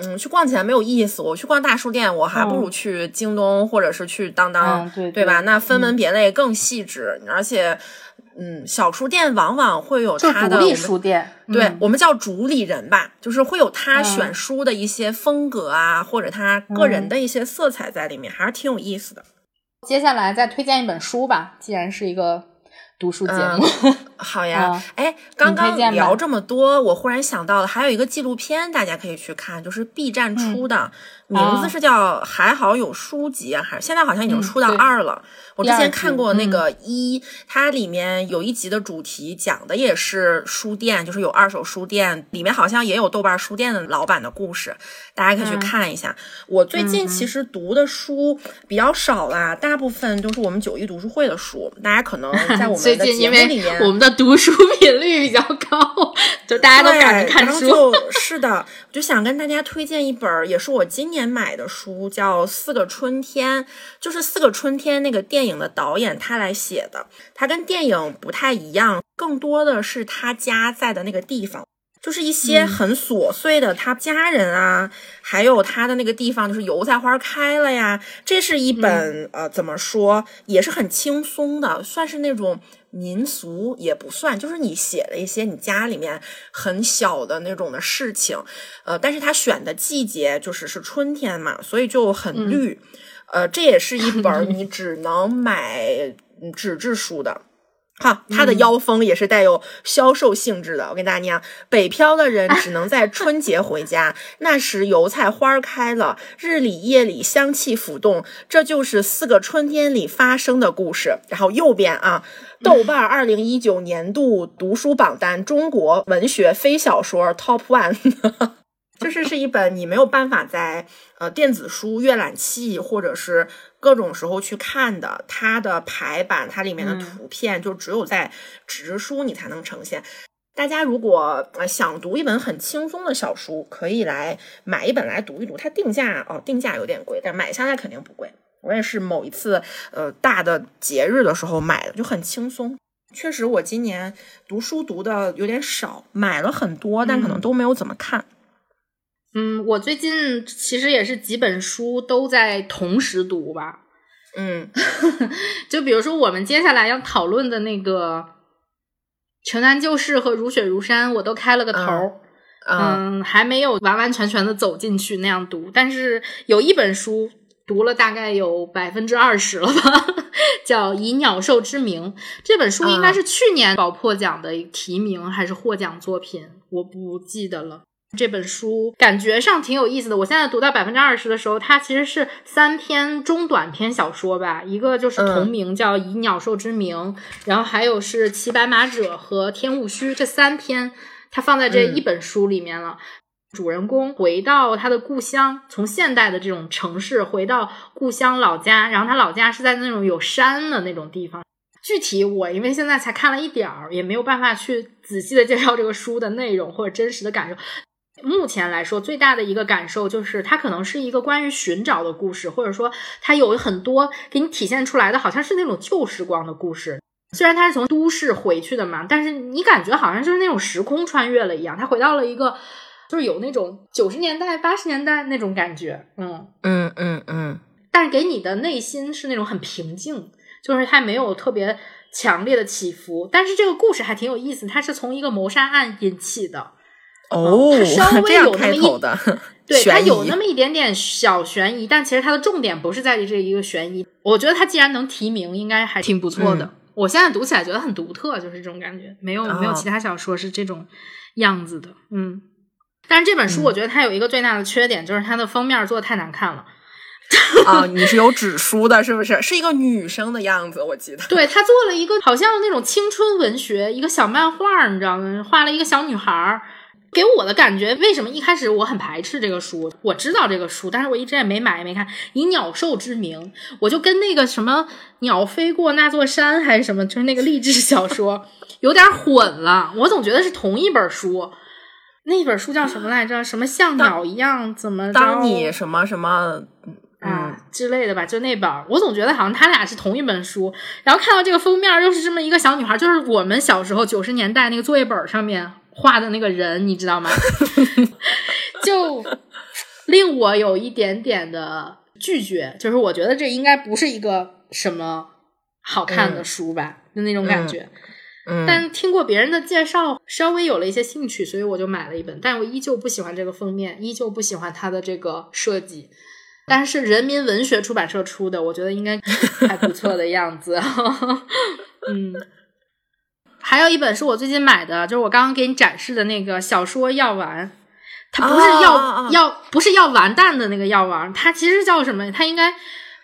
嗯，去逛起来没有意思。我去逛大书店，我还不如去京东或者是去当当，嗯对对吧？那分门别类更细致，而且，嗯，小书店往往会有就它的书店，对、嗯我们叫主理人吧，就是会有他嗯选书的一些风格啊，或者他个人的一些色彩在里面，还是挺有意思的。接下来再推荐一本书吧，既然是一个读书节目，好呀嗯，哎、刚刚聊这么多，我忽然想到了，还有一个纪录片大家可以去看，就是 B 站出的，名字啊是叫《还好有书籍》啊，还现在好像已经嗯出到对二了。我之前看过那嗯个一，它里面有一集的主题讲的也是书店，就是有二手书店，里面好像也有豆瓣书店的老板的故事，大家可以去嗯看一下。我最近嗯其实读的书比较少啦，大部分都是我们九一读书会的书，大家可能 [laughs] 在我们最的节目里面，我们的读书频率比较高，[laughs] 就大家都赶着看，书。是的，我就想跟大家推荐一本儿，也是我今年买的书，叫《四个春天》，就是《四个春天》那个电影的导演他来写的，他跟电影不太一样，更多的是他家在的那个地方。就是一些嗯很琐碎的，他家人啊，还有他的那个地方，就是油菜花开了呀。这是一本、呃，怎么说，也是很轻松的，算是那种民俗也不算，就是你写了一些你家里面很小的那种的事情，呃，但是他选的季节就是是春天嘛，所以就很绿。呃，这也是一本儿 [laughs] 你只能买嗯纸质书的。哈，它的腰封也是带有销售性质的。我跟大家讲，北漂的人只能在春节回家，[laughs] 那时油菜花开了，日里夜里香气浮动，这就是四个春天里发生的故事。然后右边啊，豆瓣二零一九年度读书榜单中国文学非小说 Top One。[laughs] 就是是一本你没有办法在呃电子书、阅览器或者是各种时候去看的，它的排版、它里面的图片，就只有在纸质书你才能呈现。大家如果呃想读一本很轻松的小书，可以来买一本来读一读。它定价哦，定价有点贵，但买下来肯定不贵。我也是某一次呃大的节日的时候买的，就很轻松。确实，我今年读书读的有点少，买了很多，但可能嗯都没有怎么看。嗯，我最近其实也是几本书都在同时读吧。嗯 [laughs] 就比如说我们接下来要讨论的那个《城南旧事》和《如雪如山》，我都开了个头儿。嗯嗯，还没有完完全全的走进去那样读，但是有一本书读了大概有百分之二十了吧，[laughs] 叫《以鸟兽之名》。这本书应该是去年宝珀奖的提名还是获奖作品，我不记得了。这本书感觉上挺有意思的。我现在读到百分之二十的时候，它其实是三篇中短篇小说吧，一个就是同名叫《以鸟兽之名》，然后还有是《骑白马者》和《天物虚》这三篇，它放在这一本书里面了。主人公回到他的故乡，从现代的这种城市回到故乡老家，然后他老家是在那种有山的那种地方。具体我因为现在才看了一点儿，也没有办法去仔细的介绍这个书的内容或者真实的感受。目前来说，最大的一个感受就是，它可能是一个关于寻找的故事，或者说它有很多给你体现出来的，好像是那种旧时光的故事。虽然他是从都市回去的嘛，但是你感觉好像就是那种时空穿越了一样，他回到了一个就是有那种九十年代、八十年代那种感觉，嗯，嗯嗯嗯但是给你的内心是那种很平静，就是它没有特别强烈的起伏。但是这个故事还挺有意思，它是从一个谋杀案引起的，哦它稍 [laughs] 微这样有那么一开头的，对，它有那么一点点小悬疑，但其实它的重点不是在于这一个悬疑。我觉得它既然能提名，应该还挺不错的。嗯我现在读起来觉得很独特，就是这种感觉，没有、没有哦其他小说是这种样子的。嗯，但是这本书嗯我觉得它有一个最大的缺点，就是它的封面做的太难看了。啊，[laughs] 你是有纸书的，是不是？是一个女生的样子，我记得。[laughs] 对他做了一个好像那种青春文学一个小漫画，你知道吗？画了一个小女孩儿。给我的感觉，为什么一开始我很排斥这个书？我知道这个书，但是我一直也没买也没看。以鸟兽之名，我就跟那个什么鸟飞过那座山还是什么，就是那个励志小说 [laughs] 有点混了。我总觉得是同一本书。那本书叫什么来着？什么像鸟一样怎么？当你什么什么啊之类的吧，就那本。我总觉得好像他俩是同一本书。然后看到这个封面，又是这么一个小女孩，就是我们小时候九十年代那个作业本上面。画的那个人，你知道吗？[laughs] 就令我有一点点的拒绝，就是我觉得这应该不是一个什么好看的书吧，就那种感觉。嗯，但听过别人的介绍，稍微有了一些兴趣，所以我就买了一本。但我依旧不喜欢这个封面，依旧不喜欢它的这个设计。但是人民文学出版社出的，我觉得应该还不错的样子。[laughs] 嗯。还有一本是我最近买的，就是我刚刚给你展示的那个小说药丸，它不是药药，不是药完蛋的那个药丸，它其实叫什么？它应该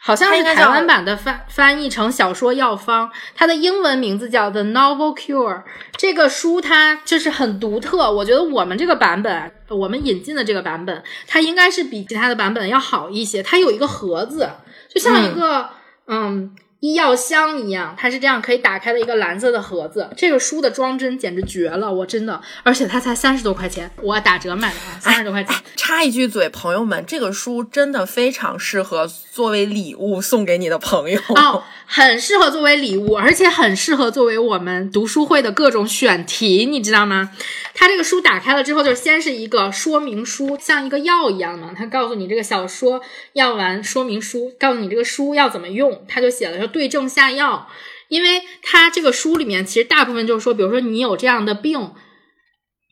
好像是台湾版的翻翻译成小说药方，它的英文名字叫 The Novel Cure。这个书它就是很独特，我觉得我们这个版本，我们引进的这个版本，它应该是比其他的版本要好一些。它有一个盒子，就像一个嗯。医药箱一样，它是这样可以打开的一个蓝色的盒子。这个书的装帧简直绝了，我真的，而且它才三十多块钱，我打折买的，三十多块钱。插一句嘴，朋友们，这个书真的非常适合作为礼物送给你的朋友哦，[laughs] 很适合作为礼物，而且很适合作为我们读书会的各种选题，你知道吗？它这个书打开了之后，就先是一个说明书，像一个药一样嘛。它告诉你这个小说药丸说明书，告诉你这个书要怎么用。它就写了说对症下药，因为他这个书里面其实大部分就是说，比如说你有这样的病。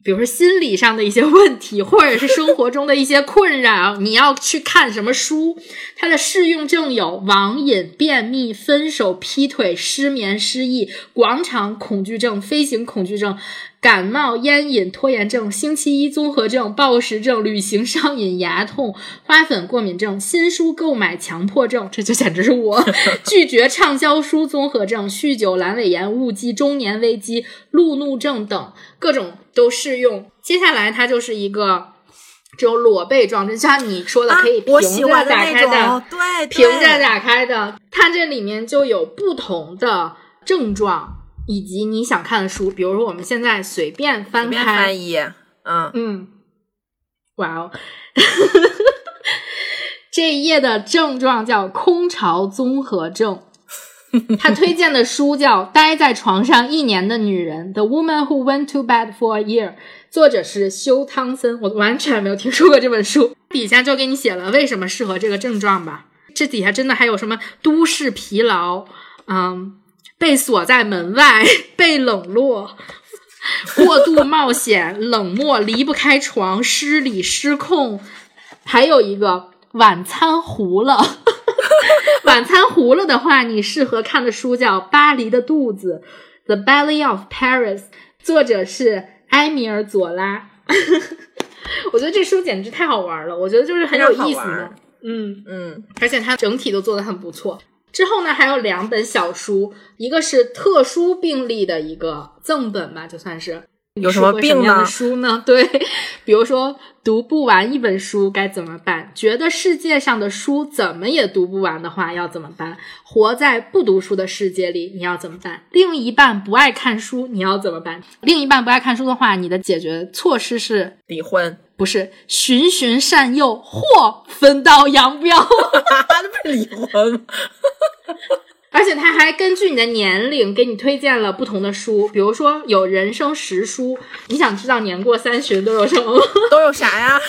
比如说心理上的一些问题，或者是生活中的一些困扰，你要去看什么书？它的适用症有网瘾、便秘、分手、劈腿、失眠、失忆、广场恐惧症、飞行恐惧症。感冒、烟瘾、拖延症、星期一综合症、暴食症、旅行上瘾、牙痛、花粉过敏症、新书购买强迫症，这就简直是我拒绝畅销书综合症、酗酒、阑尾炎、误机、中年危机、路怒症等各种都适用。接下来它就是一个这种裸背装置，像你说的可以平着打开的，对，平着打开的，它这里面就有不同的症状。以及你想看的书，比如说我们现在随便翻开翻一页，嗯嗯，哇哦，[laughs] 这一页的症状叫空巢综合症。[laughs] 他推荐的书叫《待在床上一年的女人》，The Woman Who Went to Bed for a Year，作者是休汤森。我完全没有听说过这本书。底下就给你写了为什么适合这个症状吧。这底下真的还有什么都市疲劳，嗯。被锁在门外，被冷落，过度冒险，冷漠，离不开床，失礼失控，还有一个晚餐糊了。[laughs] 晚餐糊了的话，你适合看的书叫《巴黎的肚子》（The Belly of Paris），作者是埃米尔·佐拉。[laughs] 我觉得这书简直太好玩了，我觉得就是很有意思的，嗯嗯，而且它整体都做的很不错。之后呢，还有两本小书，一个是特殊病例的一个赠本吧，就算是。有什么病呢？书呢？[laughs] 对，比如说读不完一本书该怎么办？觉得世界上的书怎么也读不完的话要怎么办？活在不读书的世界里你要怎么办？另一半不爱看书你要怎么办？另一半不爱看书的话，你的解决措施是离婚。不是循循善诱或分道扬镳，[laughs] [laughs] 那不是离婚吗？而且他还根据你的年龄给你推荐了不同的书，比如说有人生十书，你想知道年过三旬都有什么吗？[laughs] 都有啥呀？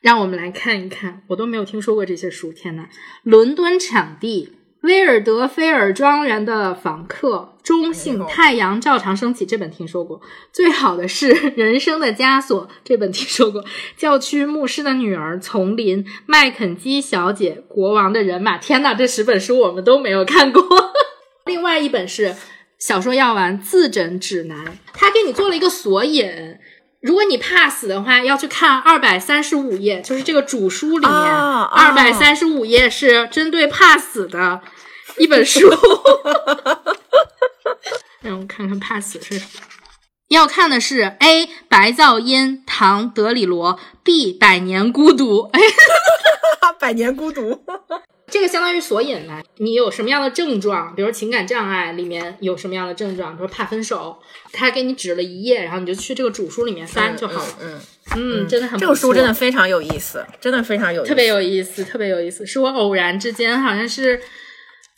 让我们来看一看，我都没有听说过这些书。天哪，伦敦场地。威尔德菲尔庄园的访客，中性太阳照常升起。这本听说过。最好的是人生的枷锁。这本听说过。教区牧师的女儿，丛林，麦肯基小姐，国王的人马。天呐，这十本书我们都没有看过。[laughs] 另外一本是小说药丸自诊指南，他给你做了一个索引。如果你怕死的话，要去看二百三十五页，就是这个主书里面二百三十五页是针对怕死的 [laughs] 一本书。[laughs] 让我看看怕死是什么。要看的是 A 白噪音唐德里罗，B 百年孤独。哎，[laughs] 百年孤独。这个相当于索引来，你有什么样的症状？比如情感障碍里面有什么样的症状？比如怕分手，他给你指了一页，然后你就去这个主书里面翻就好了。嗯，嗯，真的很这个书真的非常有意思，真的非常有意思，特别有意思，特别有意思。是我偶然之间，好像是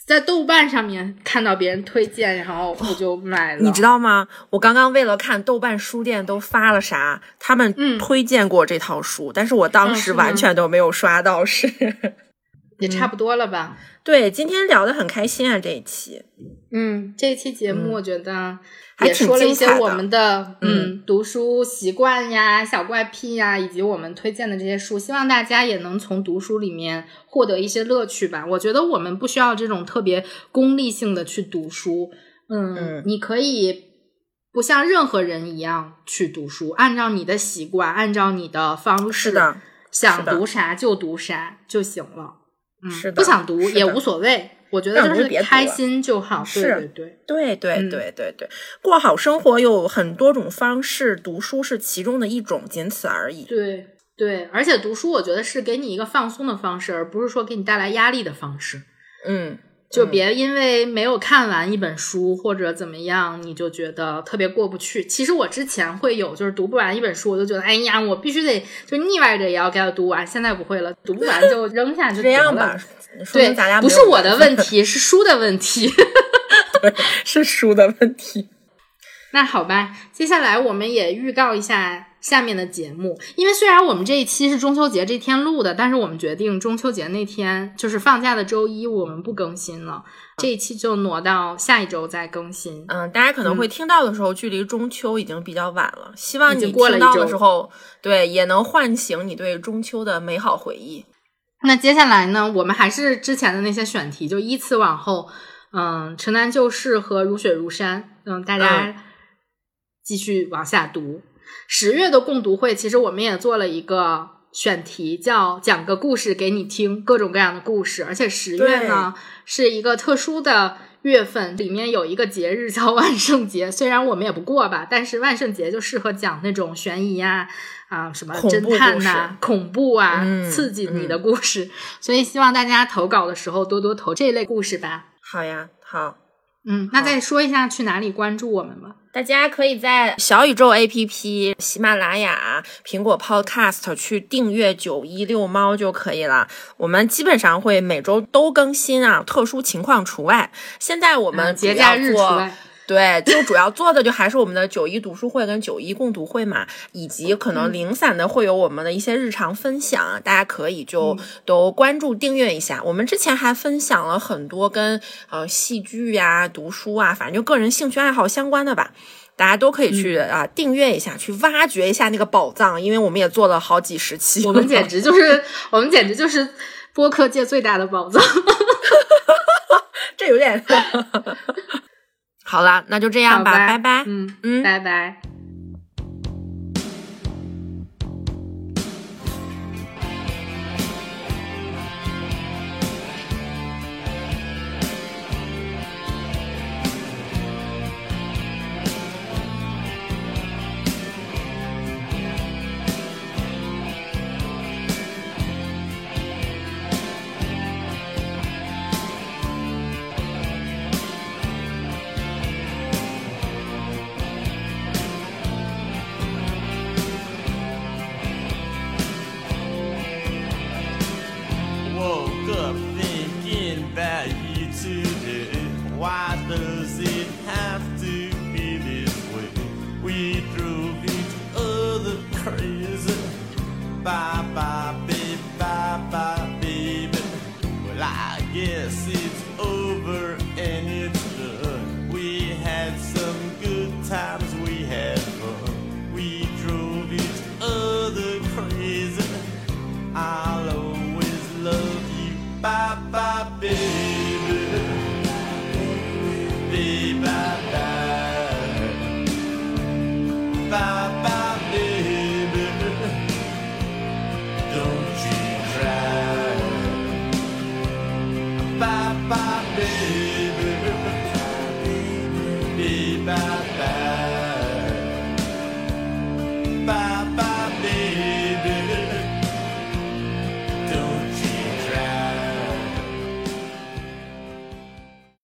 在豆瓣上面看到别人推荐，然后我就买了。你知道吗？我刚刚为了看豆瓣书店都发了啥，他们嗯推荐过这套书，但是我当时完全都没有刷到是。也差不多了吧？对，今天聊得很开心啊，这一期。嗯，这一期节目我觉得也说了一些我们的嗯嗯读书习惯呀、小怪癖呀，以及我们推荐的这些书，希望大家也能从读书里面获得一些乐趣吧。我觉得我们不需要这种特别功利性的去读书，嗯，嗯你可以不像任何人一样去读书，按照你的习惯，按照你的方式，想读啥就读啥就行了。嗯，是的不想读也无所谓，我觉得就是别开心就好。对是对对。对对对对，过好生活有很多种方式，读书是其中的一种，仅此而已。对对，而且读书我觉得是给你一个放松的方式，而不是说给你带来压力的方式。嗯，就嗯别因为没有看完一本书或者怎么样，你就觉得特别过不去。其实我之前会有，就是读不完一本书，我就觉得，哎呀，我必须得就腻歪着也要给它读完。现在不会了，读不完就扔下就这样吧，对不是我的 [laughs] 问，题，是书的问题。[laughs] 是书的问题。那好吧，接下来我们也预告一下下面的节目，因为虽然我们这一期是中秋节这天录的，但是我们决定中秋节那天就是放假的周一，我们不更新了，这一期就挪到下一周再更新。嗯，大家可能会听到的时候，距离中秋已经比较晚了。希望你过了一听到的时候，对，也能唤醒你对中秋的美好回忆。那接下来呢，我们还是之前的那些选题，就依次往后，嗯，《城南旧事》和《如雪如山》，嗯，大家继续往下读。十月的共读会，其实我们也做了一个选题，叫讲个故事给你听，各种各样的故事。而且十月呢是一个特殊的月份，里面有一个节日叫万圣节。虽然我们也不过吧，但是万圣节就适合讲那种悬疑呀、啊，什么侦探故呐、事恐怖啊，嗯刺激你的故事。所以希望大家投稿的时候多多投这类故事吧。好呀，好。嗯，那再说一下去哪里关注我们吧。大家可以在小宇宙 APP、喜马拉雅、苹果 Podcast 去订阅“九一遛猫”就可以了。我们基本上会每周都更新啊，特殊情况除外。现在我们嗯节假日除外。对，就主要做的就还是我们的九一读书会跟九一共读会嘛，以及可能零散的会有我们的一些日常分享，大家可以就都关注订阅一下。我们之前还分享了很多跟呃戏剧呀、读书啊，反正就个人兴趣爱好相关的吧。大家都可以去啊、订阅一下，去挖掘一下那个宝藏，因为我们也做了好几十期。我们简直就是，我们简直就是播客界最大的宝藏。[laughs] 这有点。[laughs] 好了，那就这样吧，吧拜拜。嗯嗯拜拜。